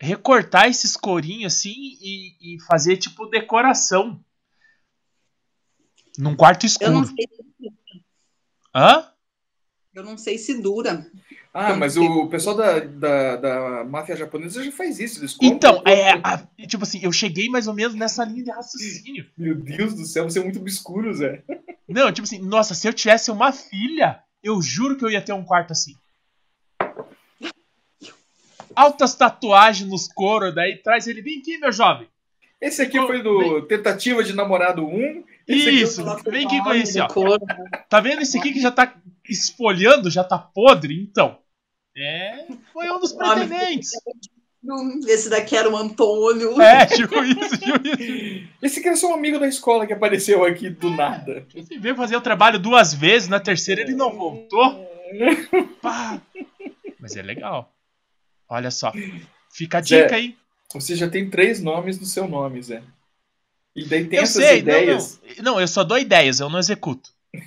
Recortar esses corinhos assim e, e fazer tipo decoração. Num quarto Eu não escuro. sei, Hã? eu não sei se dura. Ah, mas o pessoal da, da, da máfia japonesa já faz isso. Eles Então, é, a- tipo assim, eu cheguei mais ou menos nessa linha de raciocínio. Meu Deus do céu, você é muito obscuro, Zé. Não, tipo assim, nossa, se eu tivesse uma filha, eu juro que eu ia ter um quarto assim. Altas tatuagens nos coros, daí traz ele, vem aqui, meu jovem. Esse aqui Pô, foi do Tentativa de Namorado 1. Aqui Isso, vem aqui com esse, ó. Tá vendo esse aqui que já tá esfolhando, já tá podre? Então. É, foi um dos Nome. pretendentes. Esse daqui era o Antônio. É, tipo isso, tipo isso. Esse aqui era só um amigo da escola que apareceu aqui do nada. Ele veio fazer o trabalho duas vezes, na terceira ele não voltou. Pá. Mas é legal. Olha só. Fica a Zé, dica, hein? Você já tem três nomes no seu nome, Zé. E daí tem Eu essas sei, ideias. não, não. Não, eu só dou ideias, eu não executo.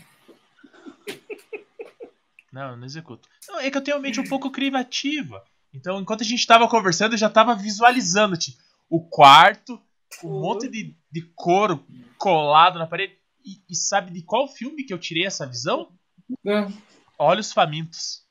Não, eu não executo. Não, é que eu tenho uma mente um pouco criativa. Então, enquanto a gente tava conversando, eu já tava visualizando, tipo, o quarto, um Uhum. monte de, de couro colado na parede. E, e sabe de qual filme que eu tirei essa visão? Não. Olhos Famintos.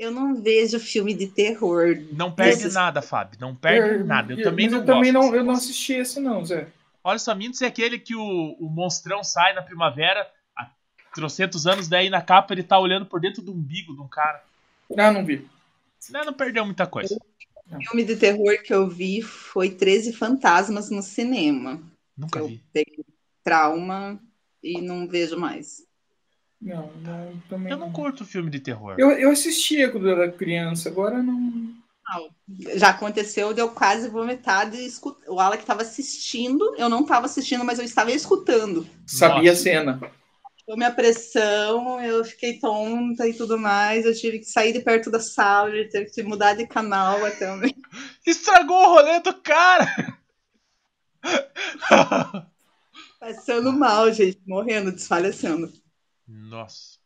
Eu não vejo filme de terror. Não perde Esses- nada, Fábio. Não perde Eu- nada. Eu eu- também não eu também gosto. não, eu não assisti esse não, Zé. Olhos Famintos é aquele que o, o monstrão sai na primavera há trocentos anos, daí na capa ele tá olhando por dentro do umbigo de um cara. Ah, não vi. Não, não perdeu muita coisa. O filme de terror que eu vi foi 13 Fantasmas no cinema. Nunca eu vi. peguei trauma e não vejo mais. Não, não, também Eu não curto filme de terror. Eu, eu assistia quando eu era criança, agora não. Já aconteceu de eu quase vomitar de escutar. O Alec estava assistindo, eu não estava assistindo, mas eu estava escutando. Sabia a cena. Deu minha pressão, eu fiquei tonta e tudo mais. Eu tive que sair de perto da sala, eu tive que mudar de canal até o Estragou o rolê do cara! Passando mal, gente, morrendo, desfalecendo. Nossa.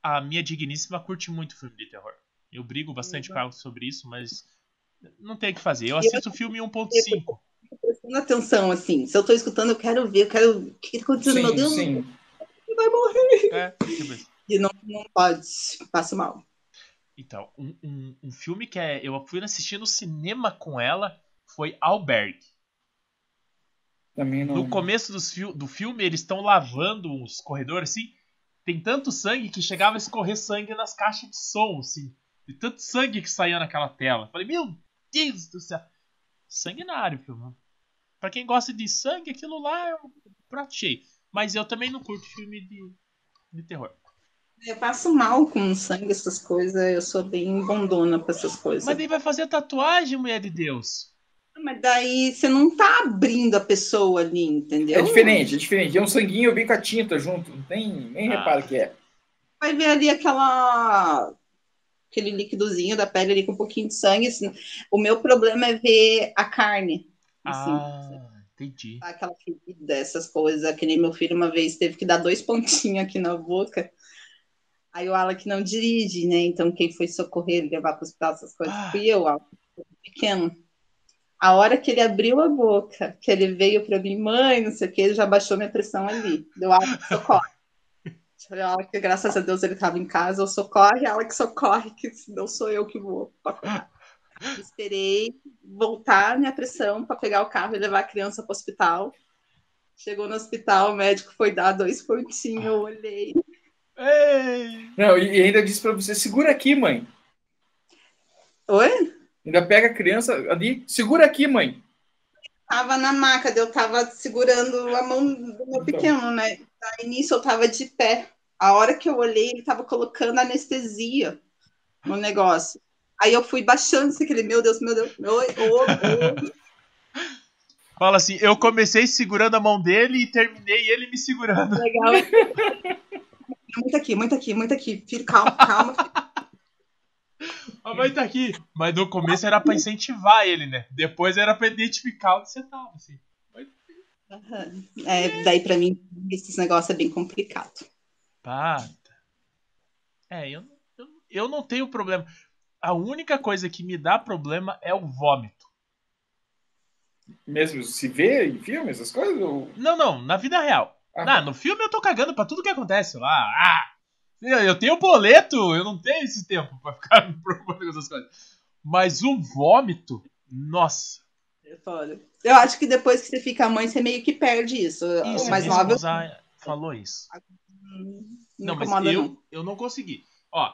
A minha digníssima curte muito filme de terror. Eu brigo bastante com ela sobre isso, mas não tem o que fazer. Eu assisto filme 1.5. Prestando atenção, assim. Se eu tô escutando, eu quero ver, eu quero. O que, tá acontecendo? Meu Sim, Deus, sim. vai morrer. É, tipo. E não, não pode, passo mal. Então, um, um, um filme que é, eu fui assistir no cinema com ela foi Albergue. Também não. No começo fil- do filme, eles estão lavando os corredores, assim. Tem tanto sangue que chegava a escorrer sangue nas caixas de som, assim. De tanto sangue que saía naquela tela. Falei, meu Deus do céu. Sanguinário filme. Pra quem gosta de sangue, aquilo lá é um prato cheio. Mas eu também não curto filme de, de terror. Eu passo mal com sangue, essas coisas. Eu sou bem bondona pra essas coisas. Mas daí vai fazer tatuagem, mulher de Deus. Mas daí você não tá abrindo a pessoa ali, entendeu? É diferente, é diferente. É um sanguinho bem com a tinta junto. Não tem, nem Ah. repara que é. Vai ver ali aquela aquele líquidozinho da pele ali com um pouquinho de sangue. assim. O meu problema é ver a carne. Assim, Ah, entendi. aquela ferida, essas coisas. Que nem meu filho uma vez teve que dar dois pontinhos aqui na boca. Aí o Alec não dirige, né? Então quem foi socorrer levar para o hospital, essas coisas, Ah. fui eu, Alec, pequeno. A hora que ele abriu a boca, que ele veio para mim, mãe, não sei o que, ele já baixou minha pressão ali. Deu Alec, socorre. Eu Falei, Alec, graças a Deus ele estava em casa, eu socorre, Alec, socorre, que não sou eu que vou. Esperei voltar minha pressão para pegar o carro e levar a criança para o hospital. Chegou no hospital, o médico foi dar dois pontinhos, eu olhei. Ei! Não, e ainda disse pra você, segura aqui, mãe. Oi? Ainda pega a criança ali, segura aqui, mãe. Tava na maca, eu tava segurando a mão do meu pequeno, né? Aí nisso eu tava de pé. A hora que eu olhei, ele tava colocando anestesia no negócio. Aí eu fui baixando assim, aquele, meu Deus, meu Deus, meu, ô, ô, Fala assim, eu comecei segurando a mão dele e terminei ele me segurando. legal. Muito aqui, muito aqui, muito aqui. Filho, calma, calma. A mãe tá aqui. Mas no começo era pra incentivar ele, né? Depois era pra identificar onde você tava, assim. Aham. É, daí pra mim, esses negócios é bem complicado. Pata. É, eu, eu, eu não tenho problema. A única coisa que me dá problema é o vômito. Mesmo se vê em filme, essas coisas? Ou... Não, não, na vida real. Ah, Ah, no filme eu tô cagando pra tudo que acontece lá. Ah, eu eu tenho boleto, eu não tenho esse tempo pra ficar me preocupando com essas coisas. Mas o vômito, nossa. É foda. Eu acho que depois que você fica mãe, você meio que perde isso. Isso, o mais nova falou isso. não, Não, mas incomoda, eu, não. eu não consegui. Ó,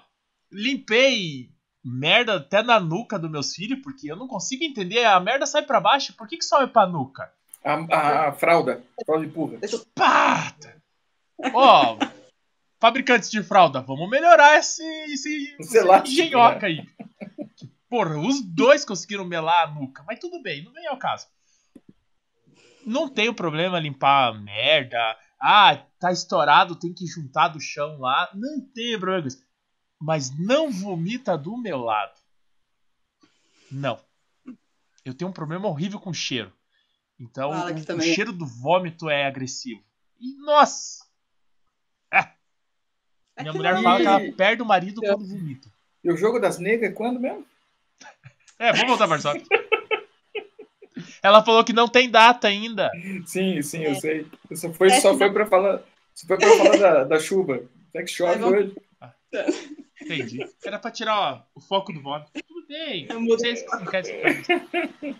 limpei merda até na nuca dos meus filhos, porque eu não consigo entender. A merda sai pra baixo, por que, que sobe pra nuca? A, a, a fralda, a fralda empurra. Pata! Ó, fabricantes de fralda, vamos melhorar esse, esse, Esse engenhoca aí. Porra, os dois conseguiram melar a nuca, mas tudo bem, não vem ao caso. Não tenho problema limpar a merda. Ah, tá estourado, tem que juntar do chão lá. Não tenho problema com isso. Mas não vomita do meu lado. Não. Eu tenho um problema horrível com cheiro. Então, o, o cheiro do vômito é agressivo. E, nossa! É Minha mulher fala que ela perde o marido quando vomita. E o jogo das negras é quando mesmo? É, vamos voltar para só. Ela falou que não tem data ainda. Sim, sim, eu sei. Só foi, É só foi pra falar. Só foi pra falar da, da chuva. Até que chove vamos- hoje. Entendi. Era pra tirar ó, o foco do vômito. Tudo bem. Eu mudei. Vocês não querem se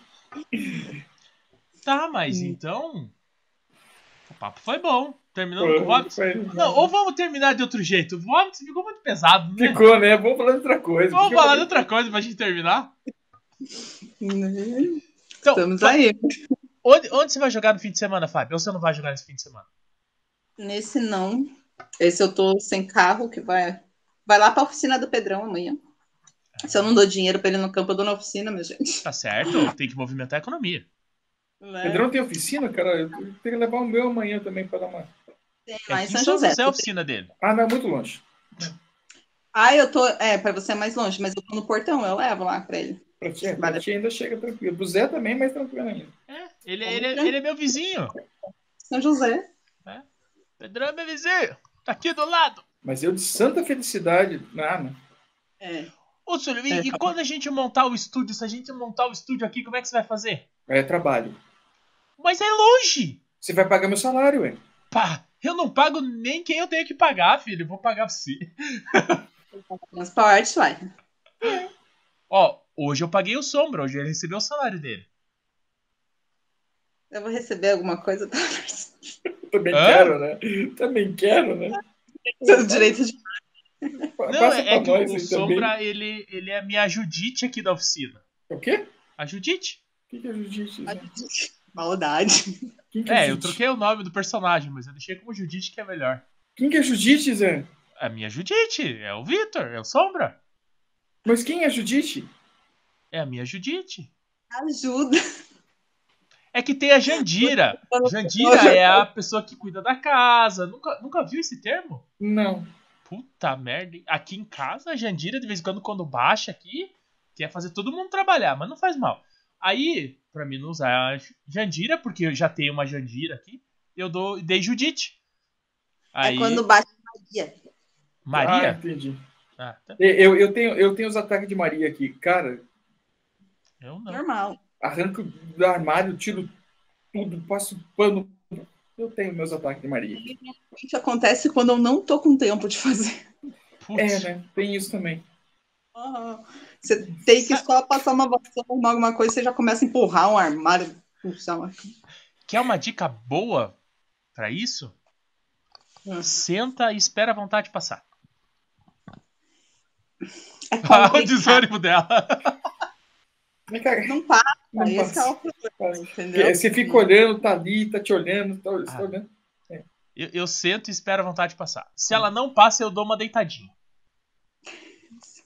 Tá, mas então. O papo foi bom. Terminando com o Não, ou vamos terminar de outro jeito. O ficou muito pesado, né? Ficou, né? Vamos falar de outra coisa. Vamos falar de outra coisa pra gente terminar. Então, Estamos aí. onde, onde você vai jogar no fim de semana, Fábio? Ou você não vai jogar nesse fim de semana? Nesse não. Esse eu tô sem carro, que vai. Vai lá pra oficina do Pedrão amanhã. Se eu não dou dinheiro pra ele no campo, eu dou na oficina, meu gente. Tá certo, tem que movimentar a economia. Né? Pedrão tem oficina, cara? Eu tenho que levar o meu amanhã também pra dar uma. Tem É lá em aqui São José. é a oficina dele. Ah, não, é muito longe. Ah, eu tô. É, pra você é mais longe, mas eu tô no portão, eu levo lá pra ele. Pra ti, pra ti ainda chega tranquilo. Pro Zé também, mais tranquilo ainda. É, ele, ele, ele é meu vizinho. São José. Pedrão é meu vizinho. Tá aqui do lado. Mas eu de santa felicidade. Ah, não. É. Ô, Súlio, e, É, e tá quando a gente montar o estúdio, se a gente montar o estúdio aqui, como é que você vai fazer? É trabalho. Mas é longe. Você vai pagar meu salário, ué. Pá, eu não pago nem quem eu tenho que pagar, filho. Eu vou pagar você. Transporte, vai. Ó, hoje eu paguei o Sombra, hoje ele recebeu o salário dele. Eu vou receber alguma coisa? Também Hã? quero, né? Também quero, né? Os direitos de. Não, Passa é, é pra que nós o, o Sombra, ele, ele é a minha Judite aqui da oficina. O quê? A Judite? O que que é jiu-jitsu? né? Maldade. Quem que É, eu jiu-jitsu? troquei o nome do personagem, mas eu deixei como Judite que é melhor. Quem que é jiu-jitsu, Zé? A minha Judite, é o Vitor, é o Sombra. Mas quem é jiu-jitsu? É a minha Judite. Ajuda. É que tem a Jandira. Jandira é a pessoa que cuida da casa. Nunca, nunca viu esse termo? Não. Puta merda. Aqui em casa, a Jandira, de vez em quando, quando baixa aqui, quer fazer todo mundo trabalhar, mas não faz mal. Aí, pra mim não usar a Jandira, porque eu já tenho uma Jandira aqui, eu dou, dei Judite. Aí, É quando bate Maria. Ah, Maria? entendi. Ah, tá. Eu, eu, tenho, eu tenho os ataques de Maria aqui. Cara, Eu não. Normal. arranco do armário, tiro tudo, passo pano. Eu tenho meus ataques de Maria. Isso acontece quando eu não tô com tempo de fazer. Putz. É, né? Tem isso também. Aham. Você tem que só passar uma vassoura, arrumar alguma coisa, você já começa a empurrar um armário. Puxar uma... Quer uma dica boa pra isso? Hum. Senta e espera a vontade passar. É o desânimo dela. Não passa, Não esse passa. é o problema, entendeu? Você fica olhando, tá ali, tá te olhando, tá, tá Ah. olhando. Eu, eu sento e espero a vontade passar. Se ela não passa, eu dou uma deitadinha.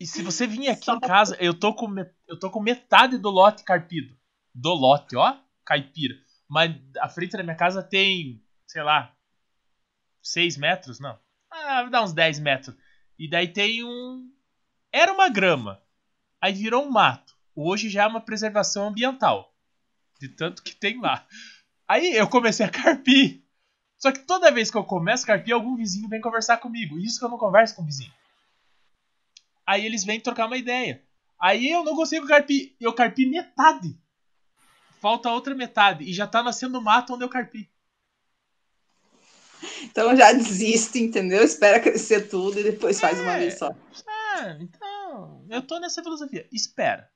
E se você vir aqui Só em casa, eu tô com, eu tô com metade do lote carpido. Do lote, ó, caipira. Mas a frente da minha casa tem, sei lá, 6 metros? Não. Ah, dá uns 10 metros. E daí tem um. Era uma grama. Aí virou um mato. Hoje já é uma preservação ambiental. De tanto que tem lá. Aí eu comecei a carpir. Só que toda vez que eu começo a carpir, algum vizinho vem conversar comigo. Isso que eu não converso com o vizinho. Aí eles vêm trocar uma ideia. Aí eu não consigo carpir. Eu carpi metade. Falta outra metade. E já tá nascendo mato onde eu carpi. Então já desiste, entendeu? Espera crescer tudo e depois faz uma É. vez só. Ah, então. Eu tô nessa filosofia. Espera.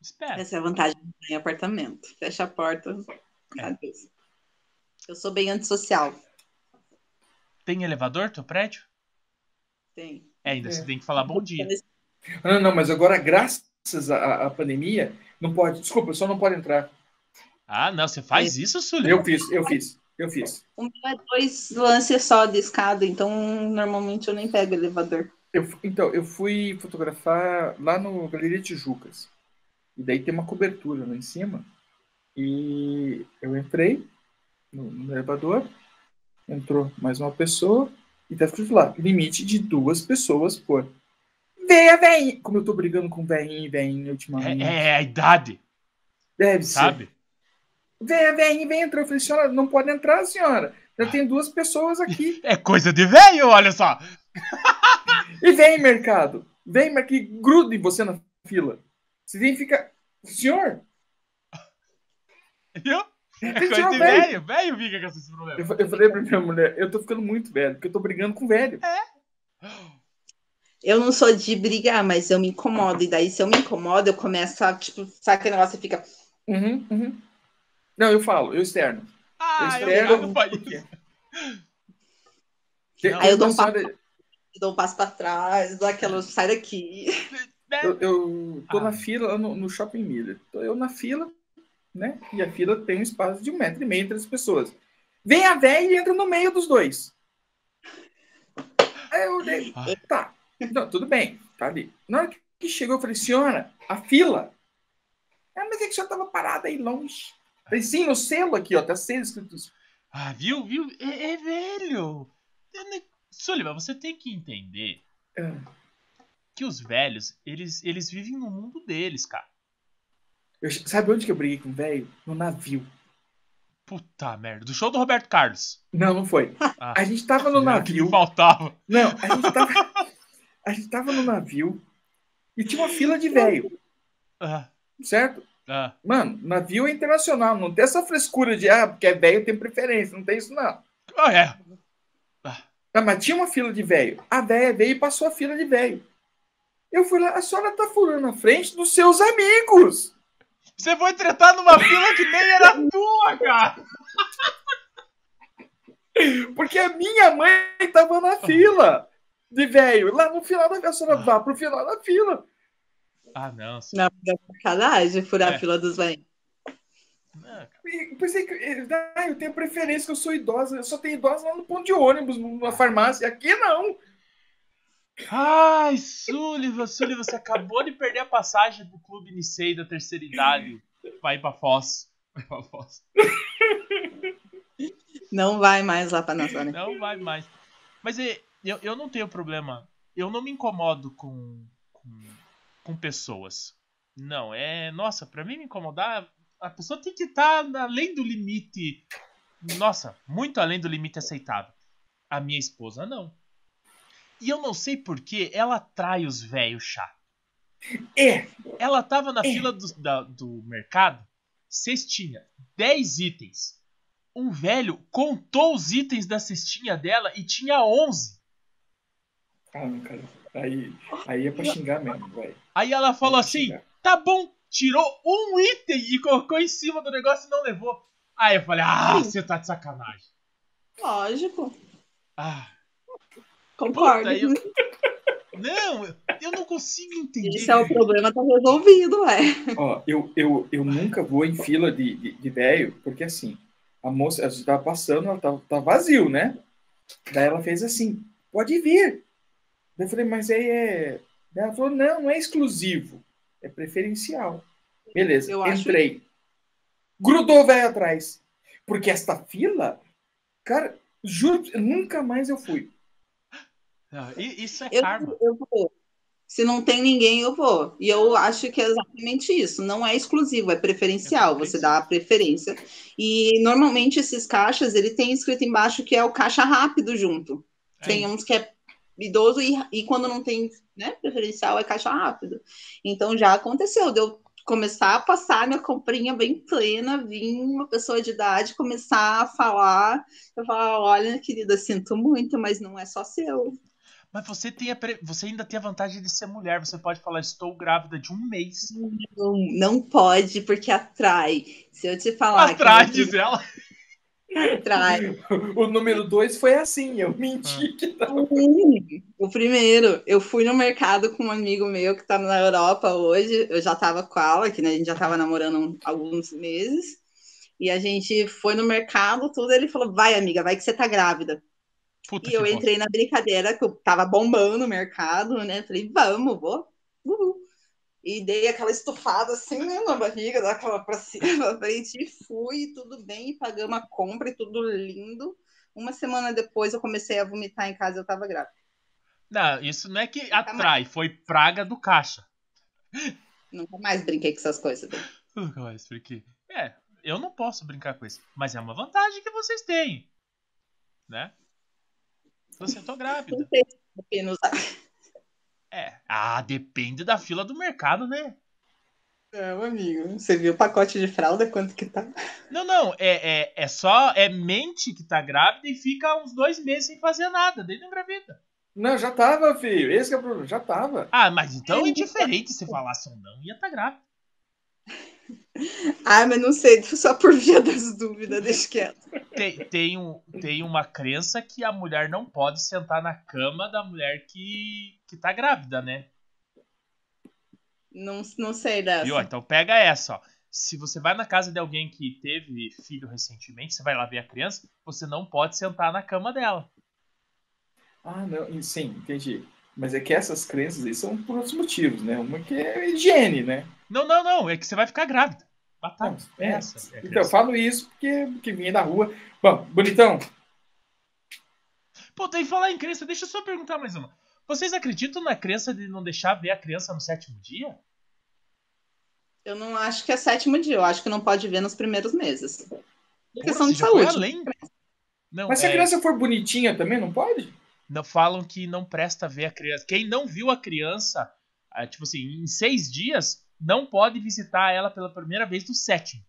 Espera. Essa é a vantagem em apartamento. Fecha a porta. É. Eu sou bem antissocial. Tem elevador, teu prédio? Tem. É, ainda É. você tem que falar bom dia. Ah, Não, não, mas agora, graças à, à pandemia, não pode. Desculpa, só não pode entrar. Ah, não, você faz isso, Sully? Eu fiz, eu fiz, eu fiz. O meu é dois lances só de escada, então normalmente eu nem pego elevador. Eu, então, eu fui fotografar lá no Galeria Tijucas. E daí tem uma cobertura lá em cima. E eu entrei no, no elevador, entrou mais uma pessoa, e tá escrito lá, limite de duas pessoas por. Venha, vem! Como eu tô brigando com veinho e veinho ultimamente. É, é a idade, Deve ser. sabe? Venha, vem, vem, entrou. Eu falei, senhora, não pode entrar, senhora. Já tem duas pessoas aqui. É coisa de velho, olha só. E vem, mercado. Vem, mas que grude você na fila. Você vem fica. Senhor, Viu? É coisa de velho. velho. Fica com esses Eu, problemas. fa- eu falei pra minha mulher, eu tô ficando muito velho, porque eu tô brigando com velho. Eu não sou de brigar, mas eu me incomodo. E daí, se eu me incomodo, eu começo a, tipo, sabe aquele negócio que fica. Uhum, uhum. Não, eu falo, eu externo. Ah, eu externo. Tem- Não. Aí eu dou um passo. senhora- Dou um passo pra trás, dou aquela. Sai daqui. Eu, eu tô Ah. na fila lá no, no Shopping Miller. Tô eu na fila, né? E a fila tem um espaço de um metro e meio entre as pessoas. Vem a véia e entra no meio dos dois. Aí eu olhei, tá. Não, tudo bem, tá ali. Na hora que chegou, eu falei, senhora, a fila. Ah, mas é que a senhora tava parada aí longe. Eu Falei, sim, no selo aqui, ó, tá sendo escrito isso. Ah, viu, viu? É, é velho. Eu nem- Sullivan, você tem que entender Ah, que os velhos, eles, eles vivem no mundo deles, cara. Eu- sabe onde que eu briguei com o velho? No navio. Puta merda. Do show do Roberto Carlos. Não, não foi. Ah, A gente tava no que navio. faltava. Não, a gente tava, a gente tava no navio e tinha uma fila de velho, Ah, certo? ah. Mano, navio é internacional, não tem essa frescura de, ah, porque é velho tem preferência, não tem isso não. Ah, é. Ah, mas tinha uma fila de velho. A véia veio e passou a fila de velho. Eu fui lá, a senhora tá furando a frente dos seus amigos. Você foi tretar numa fila que nem era tua, cara. Porque a minha mãe tava na fila de velho. Lá no final da senhora vá pro final da fila. Ah, não. Não, é sacanagem furar É. a fila dos velhos. Cara. E pensei que ah, eu tenho preferência, que eu sou idosa. Eu só tenho idosa lá no ponto de ônibus, na farmácia. Aqui não. Ai, Sullivan, Sullivan, você acabou de perder a passagem do Clube Nicei da terceira idade pra ir pra Foz. Eu aposto. Não vai mais lá pra Nazaré. Não vai mais. Mas é, eu, eu não tenho problema. Eu não me incomodo com, com, com pessoas. Não, é. Nossa, pra mim me incomodar, a pessoa tem que estar além do limite. Nossa, muito além do limite aceitável. A minha esposa não. E eu não sei porquê, ela atrai os velhos chato. É, Ela tava na É. fila do, da- do mercado, cestinha, 10 itens. Um velho contou os itens da cestinha dela e tinha 11. Ah, não, cara. Aí, aí é pra xingar mesmo, vai. Aí ela falou É assim: xingar. tá bom, tirou um item e colocou em cima do negócio e não levou. Aí eu falei: ah, você tá de sacanagem. Lógico. Ah, Concordo. puta, eu... Não, eu- não consigo entender. Esse é o problema, tá resolvido, é. Ó, eu, eu, eu nunca vou em fila de, de, de velho, porque assim, a moça, a gente tava passando, ela tava, tava vazio, né? Daí ela fez assim, pode vir. Daí eu falei, mas aí é. Daí ela falou, não, não é exclusivo, é preferencial. Beleza, Eu acho- entrei. Grudou o velho atrás. Porque esta fila, cara, juro, nunca mais eu fui. I- Isso é Eu, karma. eu vou. Se não tem ninguém, eu vou. E eu acho que é exatamente isso. Não é exclusivo, é preferencial. É Você dá a preferência. E normalmente esses caixas, ele tem escrito embaixo que é o caixa rápido junto. É. Tem uns que é idoso e, e quando não tem né, preferencial é caixa rápido. Então já aconteceu, de eu começar a passar minha comprinha bem plena, vir uma pessoa de idade começar a falar, eu falar, olha, querida, sinto muito, mas não é só seu. Mas você, tem a pre- você ainda tem a vantagem de ser mulher. Você pode falar: estou grávida de um mês. Não, não pode, porque atrai. Se eu te falar que diz ela. atrai. O número dois foi assim, eu menti. Hum, O primeiro, eu fui no mercado com um amigo meu que tá na Europa hoje. Eu já tava com ela, que né, a gente já tava namorando há alguns meses. E a gente foi no mercado, tudo. Ele falou: Vai, amiga, vai que você tá grávida. Puta E eu bosta. entrei na brincadeira, que eu tava bombando o mercado, né? Falei: Vamos, vou. Uhul. E dei aquela estufada assim, né, na barriga, daquela pra cima, pra frente, e fui, tudo bem, e pagamos a compra e tudo lindo. Uma semana depois eu comecei a vomitar em casa e eu tava grávida. Não, isso não é que Nunca atrai, foi praga do caixa. Nunca mais brinquei com essas coisas. Nunca mais, porque. É, eu não posso brincar com isso. Mas é uma vantagem que vocês têm. Né? Você tô grávida. É. Ah, depende da fila do mercado, né? Não, amigo. Você viu o pacote de fralda, quanto que tá? Não, não. É, é, é só. É mente que tá grávida e fica uns dois meses sem fazer nada. Daí não engravida. Não, já tava, filho. Esse que é o problema, já tava. Ah, mas então é indiferente se falasse ou não. Ia tá grávida. Ah, mas não sei, só por via das dúvidas, deixa quieto. Tem, tem, um, tem uma crença que a mulher não pode sentar na cama da mulher que, que tá grávida, né? Não, não sei dessa. Viu? Então pega essa, ó. Se você vai na casa de alguém que teve filho recentemente, você vai lá ver a criança, você não pode sentar na cama dela. Ah, não, sim, entendi. Mas é que essas crenças aí são por outros motivos, né? Uma que é higiene, né? Não, não, não. É que você vai ficar grávida. Batata. Não, É é. essa. é Então, eu falo isso porque, porque vinha da rua. Bom, bonitão, Pô, tem que falar em crença. Deixa eu só perguntar mais uma. Vocês acreditam na crença de não deixar ver a criança no sétimo dia? Eu não acho que é sétimo dia, eu acho que não pode ver nos primeiros meses. Por Porra, questão de saúde. além? Não, mas se a é- criança for bonitinha também, não pode? não falam que não presta ver a criança. Quem não viu a criança, ah, tipo assim, em seis dias, não pode visitar ela pela primeira vez no sétimo.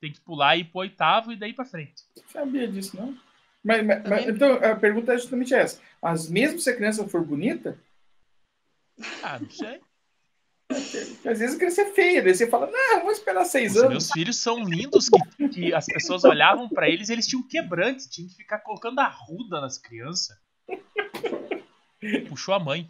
Tem que pular e ir pro oitavo e daí pra frente. Sabia disso, não? Mas, mas- mas- então, a pergunta é justamente essa. Mas mesmo se a criança for bonita, Ah, não sei. porque às vezes a criança é feia, daí você fala, não, vou esperar seis Os anos. meus filhos são lindos que, que as pessoas olhavam pra eles e eles tinham quebrante, tinham que ficar colocando arruda nas crianças. Puxou a mãe.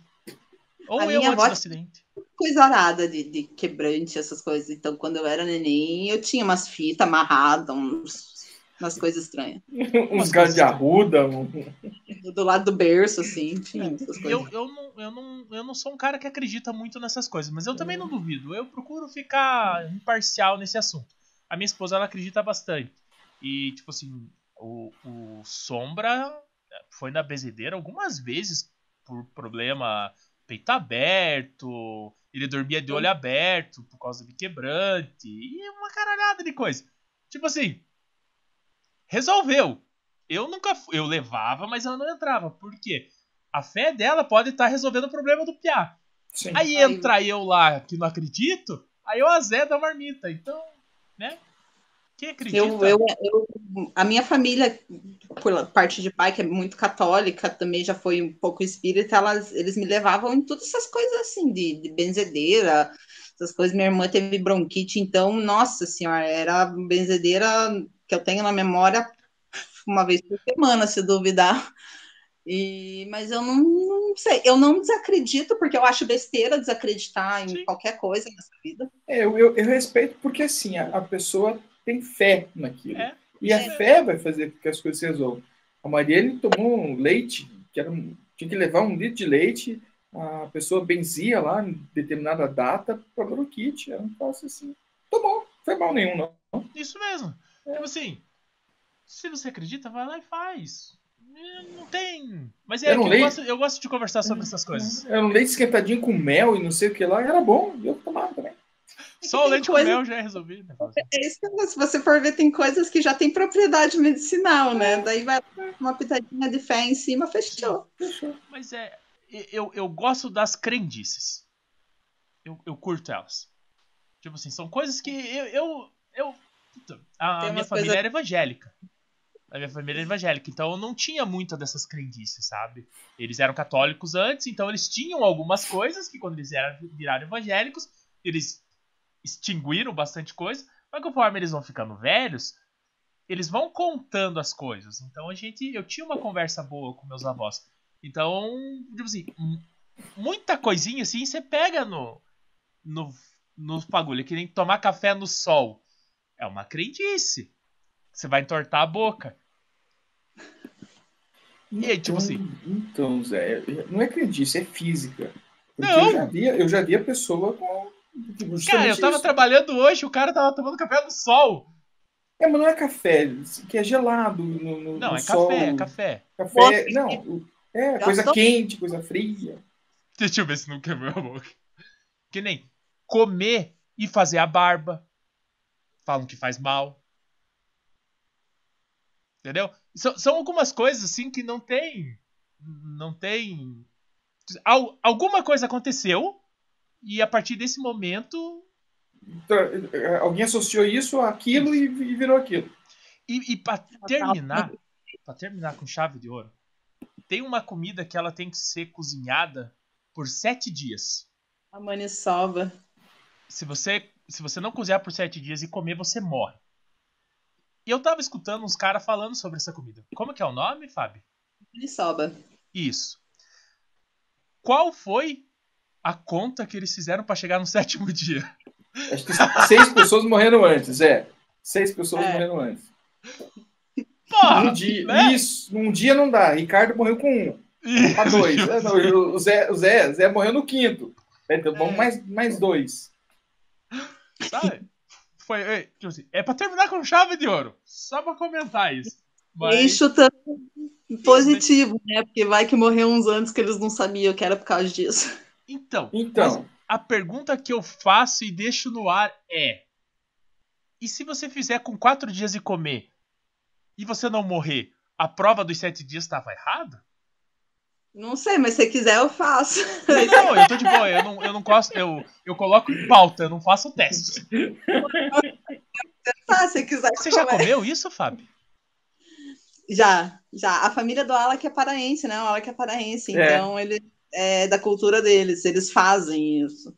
Ou A eu antes avó- do acidente. Coisa arada de, de quebrante, essas coisas. Então, quando eu era neném, eu tinha umas fitas amarradas, uns, umas coisas estranhas. Uns galhos de arruda. um- Do lado do berço, assim, tinha essas coisas. Eu, eu, não, eu, não, eu não sou um cara que acredita muito nessas coisas, mas eu também não duvido. Eu procuro ficar imparcial nesse assunto. a minha esposa ela acredita bastante. E, tipo assim, o, o Sombra foi na bezedeira algumas vezes por problema peito aberto, ele dormia de olho aberto por causa de quebrante e uma caralhada de coisa. Tipo assim, resolveu. Eu nunca eu levava, mas ela não entrava. Por quê? A fé dela pode estar tá resolvendo o problema do piá. Sim. Aí entra eu lá que não acredito, aí eu azedo a marmita. Então, né? Quem acredita? Eu, eu, eu, a minha família, por parte de pai, que é muito católica, também já foi um pouco espírita, elas, eles me levavam em todas essas coisas assim, de, de benzedeira, essas coisas. Minha irmã teve bronquite, então, nossa senhora, era benzedeira que eu tenho na memória uma vez por semana, se duvidar. E, mas eu não, não, sei, eu não desacredito, porque eu acho besteira desacreditar em Sim. qualquer coisa nessa vida. É, eu, eu, respeito porque assim, a, a pessoa tem fé naquilo. É. E a fé vai fazer com que as coisas se resolvam. A Maria ele tomou um leite, que era um, tinha que levar um litro de leite, a pessoa benzia lá em determinada data para bronquite. Era um troço assim. Tomou, foi mal nenhum, não. Isso mesmo. É. Tipo assim, se você acredita, vai lá e faz. Não tem. Mas é, um eu, gosto, eu gosto de conversar sobre essas coisas. Era um leite esquentadinho com mel e não sei o que lá, era bom, eu tomava também. Só o leite coisa... com mel já é resolvido. É isso que, se você for ver, tem coisas que já tem propriedade medicinal, né? Daí vai uma pitadinha de fé em cima, fechou. fechou. Mas é. Eu, eu gosto das crendices. Eu, eu curto elas. Tipo assim, são coisas que eu. eu, eu a minha família coisa... era evangélica. A minha família era evangélica, então eu não tinha muita dessas crendices, sabe? Eles eram católicos antes, então eles tinham algumas coisas que quando eles eram, viraram evangélicos, eles extinguiram bastante coisa, mas conforme eles vão ficando velhos, eles vão contando as coisas. Então a gente, eu tinha uma conversa boa com meus avós. Então, tipo assim, muita coisinha assim você pega no no no bagulho, que nem tomar café no sol. É uma crendice. Você vai entortar a boca. E aí, tipo assim. Então, Zé, não é crendice, é física. Porque não. Eu já, vi, eu já vi a pessoa com Cara, eu tava isso. trabalhando hoje, o cara tava tomando café no sol. É, mas não é café, que é gelado no, no Não, no é sol. café, é café. Café, não, é coisa tô... quente, coisa fria. Deixa eu ver se não quebrou a boca. Que nem comer e fazer a barba. Falam que faz mal. Entendeu? São, são algumas coisas assim que não tem. Não tem. Alguma coisa aconteceu e a partir desse momento. Então, alguém associou isso àquilo e, e virou aquilo. E, e para terminar, para terminar com chave de ouro, tem uma comida que ela tem que ser cozinhada por sete dias. A maniçoba. Se você, se você não cozinhar por sete dias e comer, você morre. E eu tava escutando uns caras falando sobre essa comida. Como que é o nome, Fábio? Maniçoba. Isso. Qual foi a conta que eles fizeram para chegar no sétimo dia. Acho que seis pessoas morreram antes, é. Seis pessoas é. morreram antes. Porra, um dia, né? Isso, num dia não dá. Ricardo morreu com um. Pra dois. É, não, o, Zé, o Zé, Zé morreu no quinto. É, então vamos é. mais, mais dois. Sabe? Foi, tipo assim, é pra terminar com chave de ouro. Só pra comentar isso. Mas... E chutando positivo, né? Porque vai que morreu uns anos que eles não sabiam que era por causa disso. Então, então a pergunta que eu faço e deixo no ar é: e se você fizer com quatro dias e comer e você não morrer, a prova dos sete dias estava errada? Não sei, mas se quiser eu faço. Não, eu tô de boa, eu não, eu não gosto, eu, eu coloco em pauta, eu não faço teste. Tá, se quiser. Você já comeu isso, Fábio? Já, já. A família do Alec é paraense, né? O Alec é paraense, é. então ele é, da cultura deles, eles fazem isso.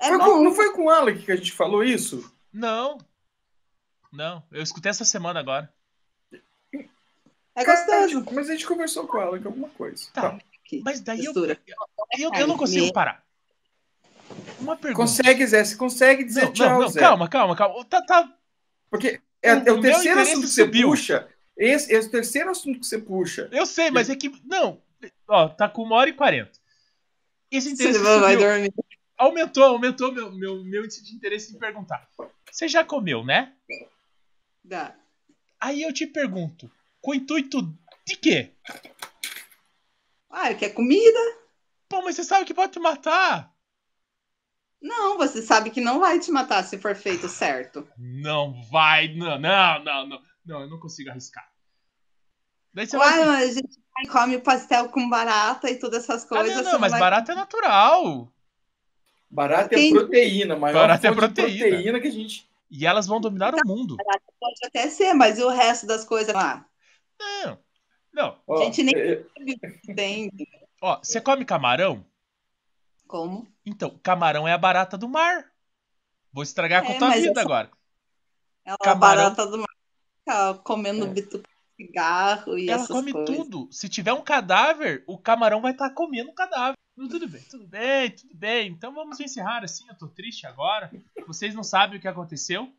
É foi com, não foi com o Alec que a gente falou isso? Não. Não, eu escutei essa semana agora. É gostoso. Mas a gente conversou com o Alec alguma coisa. Tá. tá. Mas daí eu, eu, eu, eu, não consigo parar. Uma pergunta. Consegue, Zé? Você consegue dizer não, tchau, não, não, Zé? Calma, calma, calma. Tá, tá... Porque é, é o, o terceiro assunto que você subiu. puxa. Esse, esse é o terceiro assunto que você puxa. Eu sei, mas é que. Não, Ó, tá com uma hora e quarenta. Esse interesse Você vai dormir. Aumentou, aumentou meu, meu, meu índice de interesse em perguntar. Você já comeu, né? Dá. Aí eu te pergunto, com o intuito de quê? Ah, quer comida? Pô, mas você sabe que pode te matar. Não, você sabe que não vai te matar se for feito certo. Não vai, não, não, não, não. Não, eu não consigo arriscar. Daí você Uai, vai... mas a gente come pastel com barata e todas essas Ah, coisas. não, você não, mas vai- barata é natural. Barata é proteína, maior Barata é fonte de proteína. proteína que a gente. E elas vão dominar o mundo. Pode até ser, mas e o resto das coisas lá? Não, não. Ó, Gente, nem- é- Entende? Ó, você come camarão? Como? Então, camarão é a barata do mar. Vou estragar com É, tua mas vida essa- agora. Ela é Camarão. barata do mar. Fica comendo É. bituca cigarro e Ela essas come coisas. tudo. Se tiver um cadáver, o camarão vai estar comendo o cadáver. Tudo bem, tudo bem, tudo bem. Então vamos encerrar assim. Eu tô triste agora. Vocês não sabem o que aconteceu,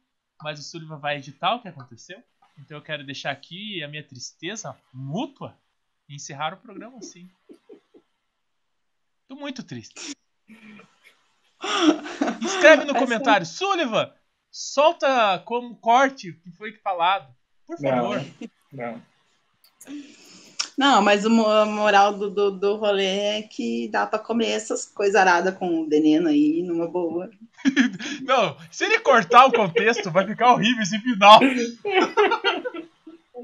mas o Sullivan vai editar o que aconteceu. Então eu quero deixar aqui a minha tristeza mútua e encerrar o programa assim. Tô muito triste. Escreve no comentário, Sullivan, solta como corte o que foi falado. Por favor. Não. Não, mas o moral do, do, do rolê é que dá pra comer essas coisas aradas com o veneno aí, numa boa. Não, se ele cortar o contexto, vai ficar horrível esse final.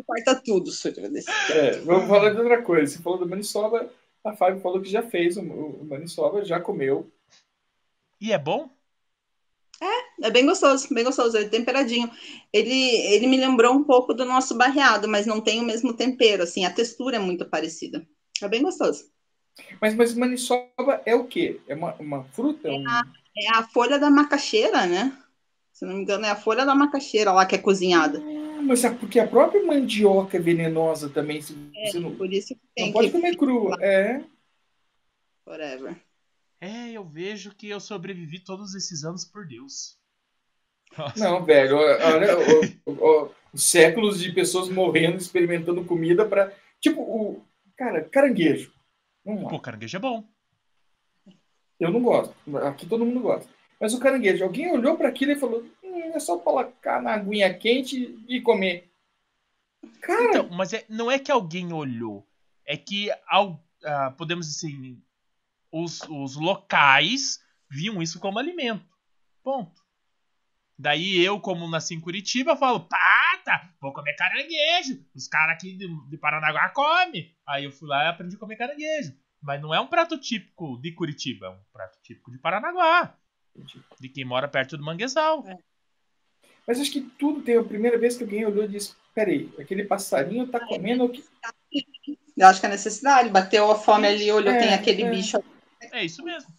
Corta tudo, desse- É, vamos falar de outra coisa. Você falou do maniçoba, a Fábio falou que já fez o, o maniçoba, já comeu. E é bom? É bem gostoso, bem gostoso, é temperadinho. Ele, ele me lembrou um pouco do nosso barreado, mas não tem o mesmo tempero, assim, a textura é muito parecida. É bem gostoso. Mas, mas maniçoba é o quê? É uma, uma fruta? É um- É a folha da macaxeira, né? Se não me engano, é a folha da macaxeira lá que é cozinhada. Ah, mas é porque a própria mandioca é venenosa também. Se você não, Por isso que não tem pode que. comer crua. É. Whatever. É, eu vejo que eu sobrevivi todos esses anos por Deus. Nossa. Não, velho. Olha, o- o- o- os séculos de pessoas morrendo, experimentando comida para. Tipo, o. Cara, caranguejo. Pô, caranguejo é bom. Eu não gosto. Aqui todo mundo gosta. Mas o caranguejo, alguém olhou para aquilo e falou: hum, é só colocar na aguinha quente e comer. Cara, Então, mas é- não é que alguém olhou. É que, ao, ah, podemos dizer assim, os, os locais viam isso como alimento. Ponto. Daí eu, como nasci em Curitiba, falo, pata, vou comer caranguejo. Os caras aqui de, de Paranaguá comem. Aí eu fui lá e aprendi a comer caranguejo. Mas não é um prato típico de Curitiba, é um prato típico de Paranaguá. De quem mora perto do manguezal. mas acho que tudo tem a primeira vez que alguém olhou e disse: peraí, aquele passarinho tá comendo o que. Eu acho que é necessidade. Bateu a fome ali, olhou, É, tem aquele é. bicho. É isso mesmo.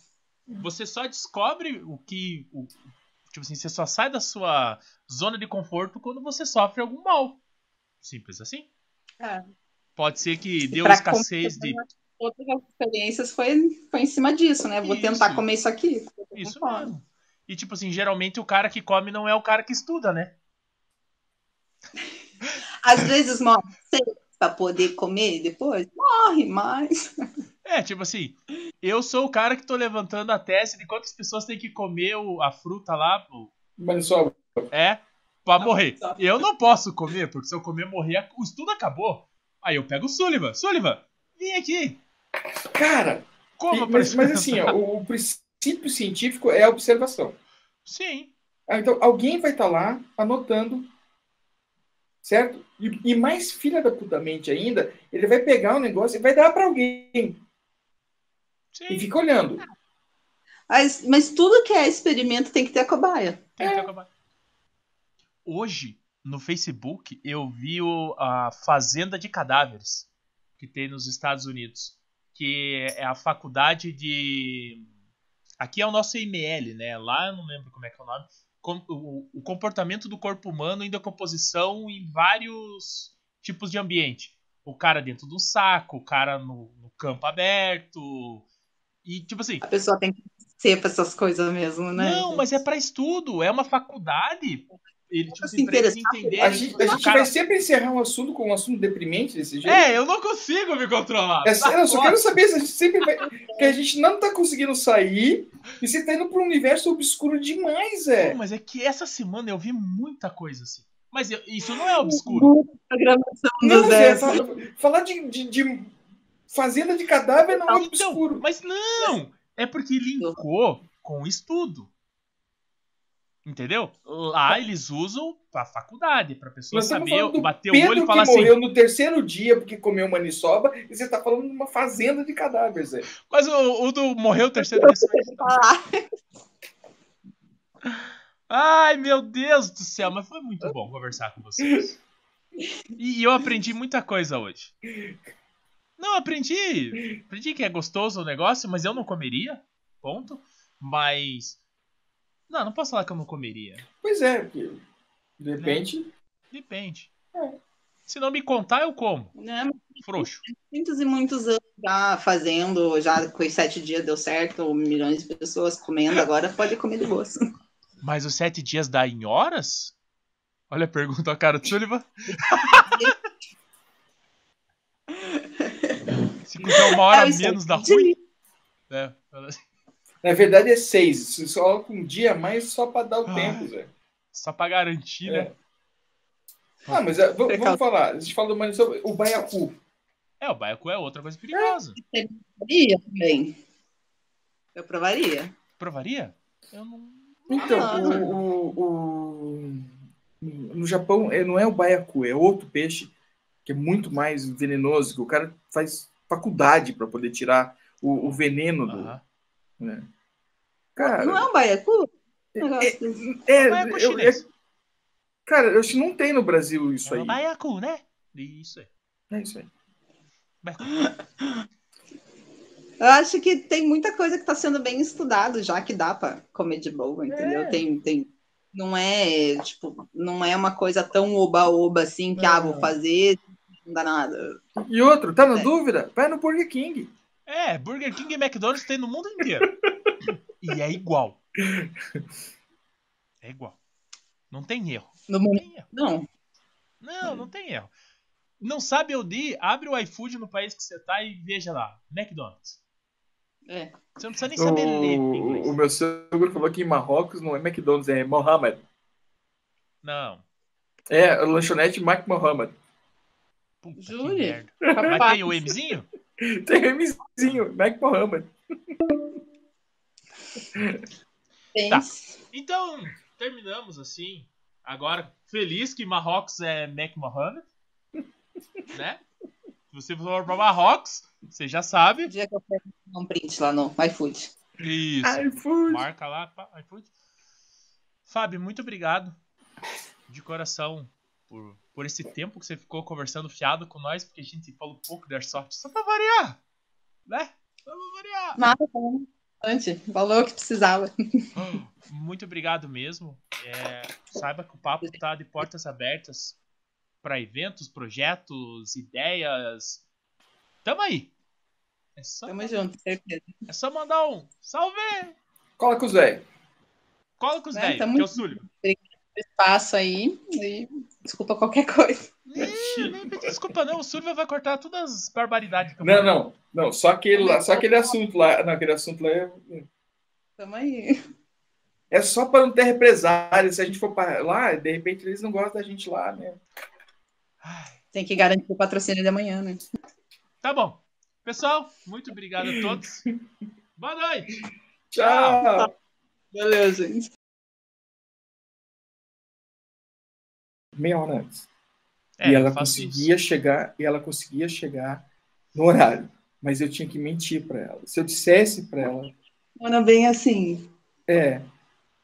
Você só descobre o que. O, tipo assim, você só sai da sua zona de conforto quando você sofre algum mal. Simples assim. É. Pode ser que deu escassez de. Todas as experiências foi, foi em cima disso, né? Vou tentar Isso. comer isso aqui. Isso mesmo. E tipo assim, geralmente o cara que come não é o cara que estuda, né? Às vezes morre pra poder comer depois. Morre, mas. É, tipo assim, eu sou o cara que tô levantando a tese de quantas pessoas têm que comer o- a fruta lá, pô, Maniçoba. é, pra morrer. Eu não posso comer, porque se eu comer morrer, o estudo acabou. Aí eu pego o Sullivan. Sullivan, vem aqui. Cara, Como e- mas, mas assim, ó, o, o princípio científico é a observação. Sim. Ah, Então, alguém vai estar lá anotando, certo? E, e mais filha da putamente ainda, ele vai pegar o negócio e vai dar para alguém. E Sim. fica olhando. Mas, mas tudo que é experimento tem que ter a cobaia. Tem que acabar. Hoje, no Facebook, eu vi o, a Fazenda de Cadáveres que tem nos Estados Unidos. Que é a faculdade de. Aqui é o nosso IML, né? Lá eu não lembro como é que é o nome. Com- o, o comportamento do corpo humano em decomposição em vários tipos de ambiente. O cara dentro de um saco, o cara no, no campo aberto. E tipo assim, A pessoa tem que ser pra essas coisas mesmo, né? não, mas é pra estudo, é uma faculdade ele, tipo, Se assim, interessar, entenderem. A gente, a gente cara- vai sempre encerrar um assunto com um assunto deprimente desse jeito. É, eu não consigo me controlar. É sério, eu só quero saber se a gente sempre vai. Que a gente não tá conseguindo sair e você tá indo pra um universo obscuro demais, é. mas é que essa semana eu vi muita coisa assim. Mas eu- isso não é obscuro. Programação Não, do Zé, Zé. fala- falar de, de- de fazenda de cadáver não é Então, obscuro. mas não! É porque linkou com o estudo. Entendeu? Lá eles usam pra faculdade, pra pessoa saber, falando do bater o olho Pedro e falar que assim. morreu no terceiro dia porque comeu maniçoba e você tá falando de uma fazenda de cadáveres, Zé. Mas o, o do morreu o terceiro dia. Ah, Ai, meu Deus do céu, mas foi muito bom conversar com vocês. E, e eu aprendi muita coisa hoje. Não, aprendi. Aprendi que é gostoso o negócio, mas eu não comeria. Ponto. Mas. Não, não posso falar que eu não comeria. Pois é, porque de repente. Depende. É. Se não me contar, eu como. né? Frouxo. Muitos e muitos anos já fazendo, já com os sete dias deu certo, milhões de pessoas comendo, agora pode comer de boas. Mas os sete dias dá em horas? Olha a pergunta, a cara do Sullivan. Se fizer uma hora É, os menos, ruim. dias. É, assim. Na verdade é seis. Você só coloca um dia a mais só pra dar o Ah. tempo, Zé. Só pra garantir, né? Ah, mas é, vamos falar. A gente falou mais sobre o baiacu. É, o baiacu é outra coisa perigosa. Provaria também. Eu provaria. Provaria? Eu não. Então, Ah. o, o- o- no Japão é, não é o baiacu, é outro peixe que é muito mais venenoso, que o cara faz faculdade para poder tirar o, o veneno do. Né? Cara, Não é um baiacu? é, Um negócio desse. é, Baiacu eu- é- cara, eu acho que não tem no Brasil isso É aí. o baiacu, né? Isso aí. É isso aí. Eu acho que tem muita coisa que está sendo bem estudado já que dá para comer de boa, entendeu? É. Tem, tem, não é tipo, não é uma coisa tão oba-oba assim que ah, vou fazer, não dá nada. E outro, tá na É. dúvida? Vai no Burger King. É, Burger King e McDonald's tem no mundo inteiro. e é igual. É igual. Não tem erro. No Não mundo, tem erro. não. Não, não tem erro. Não sabe eu ir, abre o iFood no país que você tá e veja lá. McDonald's. É. Você não precisa nem saber ler O, inglês. o meu sogro falou que em Marrocos não é McDonald's, é Mohammed. Não. É, lanchonete Mac Mohammed. Puta merda. Mas tem o Mzinho? Tem o Mzinho, Mac Mohammed. Tá. Então, terminamos assim. Agora, feliz que Marrocos é Mac Mohammed. Né? Se você for pra Marrocos, você já O sabe. dia que eu dar um print lá no iFood. Isso. iFood. Marca lá, iFood. Fábio, muito obrigado. De coração. Por, por esse tempo que você ficou conversando fiado com nós, porque a gente falou pouco de Airsoft. Só pra variar. Né? Só pra variar. Nada, falando bastante. Valor que precisava. Muito obrigado mesmo. É, saiba que o papo está de portas abertas para eventos, projetos, ideias. Tamo aí. É só, Tamo junto, certeza. é só mandar um salve! Cola com o Zé. Cola com os É, velhos, tamo que é o Súlio. Espaço aí. E desculpa qualquer coisa. Ih, desculpa não, o Súlio vai cortar todas as barbaridades. que eu Não, falei. não, não, só aquele, lá, só aquele assunto lá. Não, aquele assunto lá é, Tamo aí. é só para não ter represália. Se a gente for para lá, de repente eles não gostam da gente lá, né? Tem que garantir o patrocínio de amanhã, né? Tá bom. Pessoal, muito obrigado a todos. Boa noite. Tchau. Valeu, gente. Meia hora antes. É, e ela conseguia chegar, e ela conseguia chegar no horário. Mas eu tinha que mentir para ela. Se eu dissesse para ela, Mano, bem assim. é.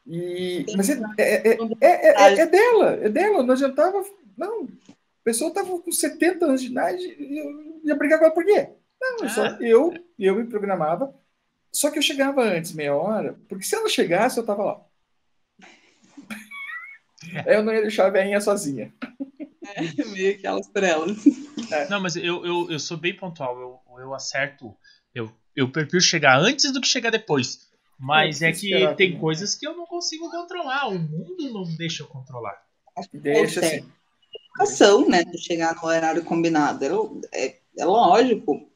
E, mas é, é, é, é, é- é dela, é dela. Não adiantava. Não. A pessoa estava com 70 anos de idade e eu ia brigar com ela por quê? Não, eu, só, Ah. eu, eu me programava. Só que eu chegava antes, meia hora, porque se ela chegasse, eu tava lá. Aí eu não ia deixar a velhinha sozinha. Meio que elas por elas. Não, mas eu, eu, eu sou bem pontual. Eu, eu acerto. Eu, eu prefiro chegar antes do que chegar depois. Mas É, é que tem também. coisas que eu não consigo controlar. O mundo não deixa eu controlar. Acho que Deixa assim. educação, né, de chegar no horário combinado. É, é lógico,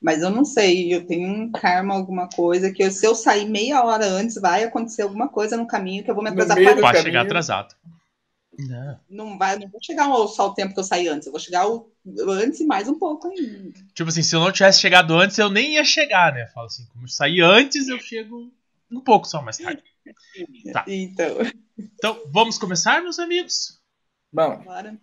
mas eu não sei, eu tenho um karma, alguma coisa, que eu- se eu sair meia hora antes, vai acontecer alguma coisa no caminho que eu vou me atrasar 40 Vai caminho. chegar atrasado. Não. Não vai, não vou chegar ao- só o tempo que eu saí antes, eu vou chegar o- antes e mais um pouco ainda. Tipo assim, se eu não tivesse chegado antes, eu nem ia chegar, né? Falo assim, como eu saí antes, eu chego um pouco só mais tarde. Tá. Então, Então, vamos começar, meus amigos? Bom, bora.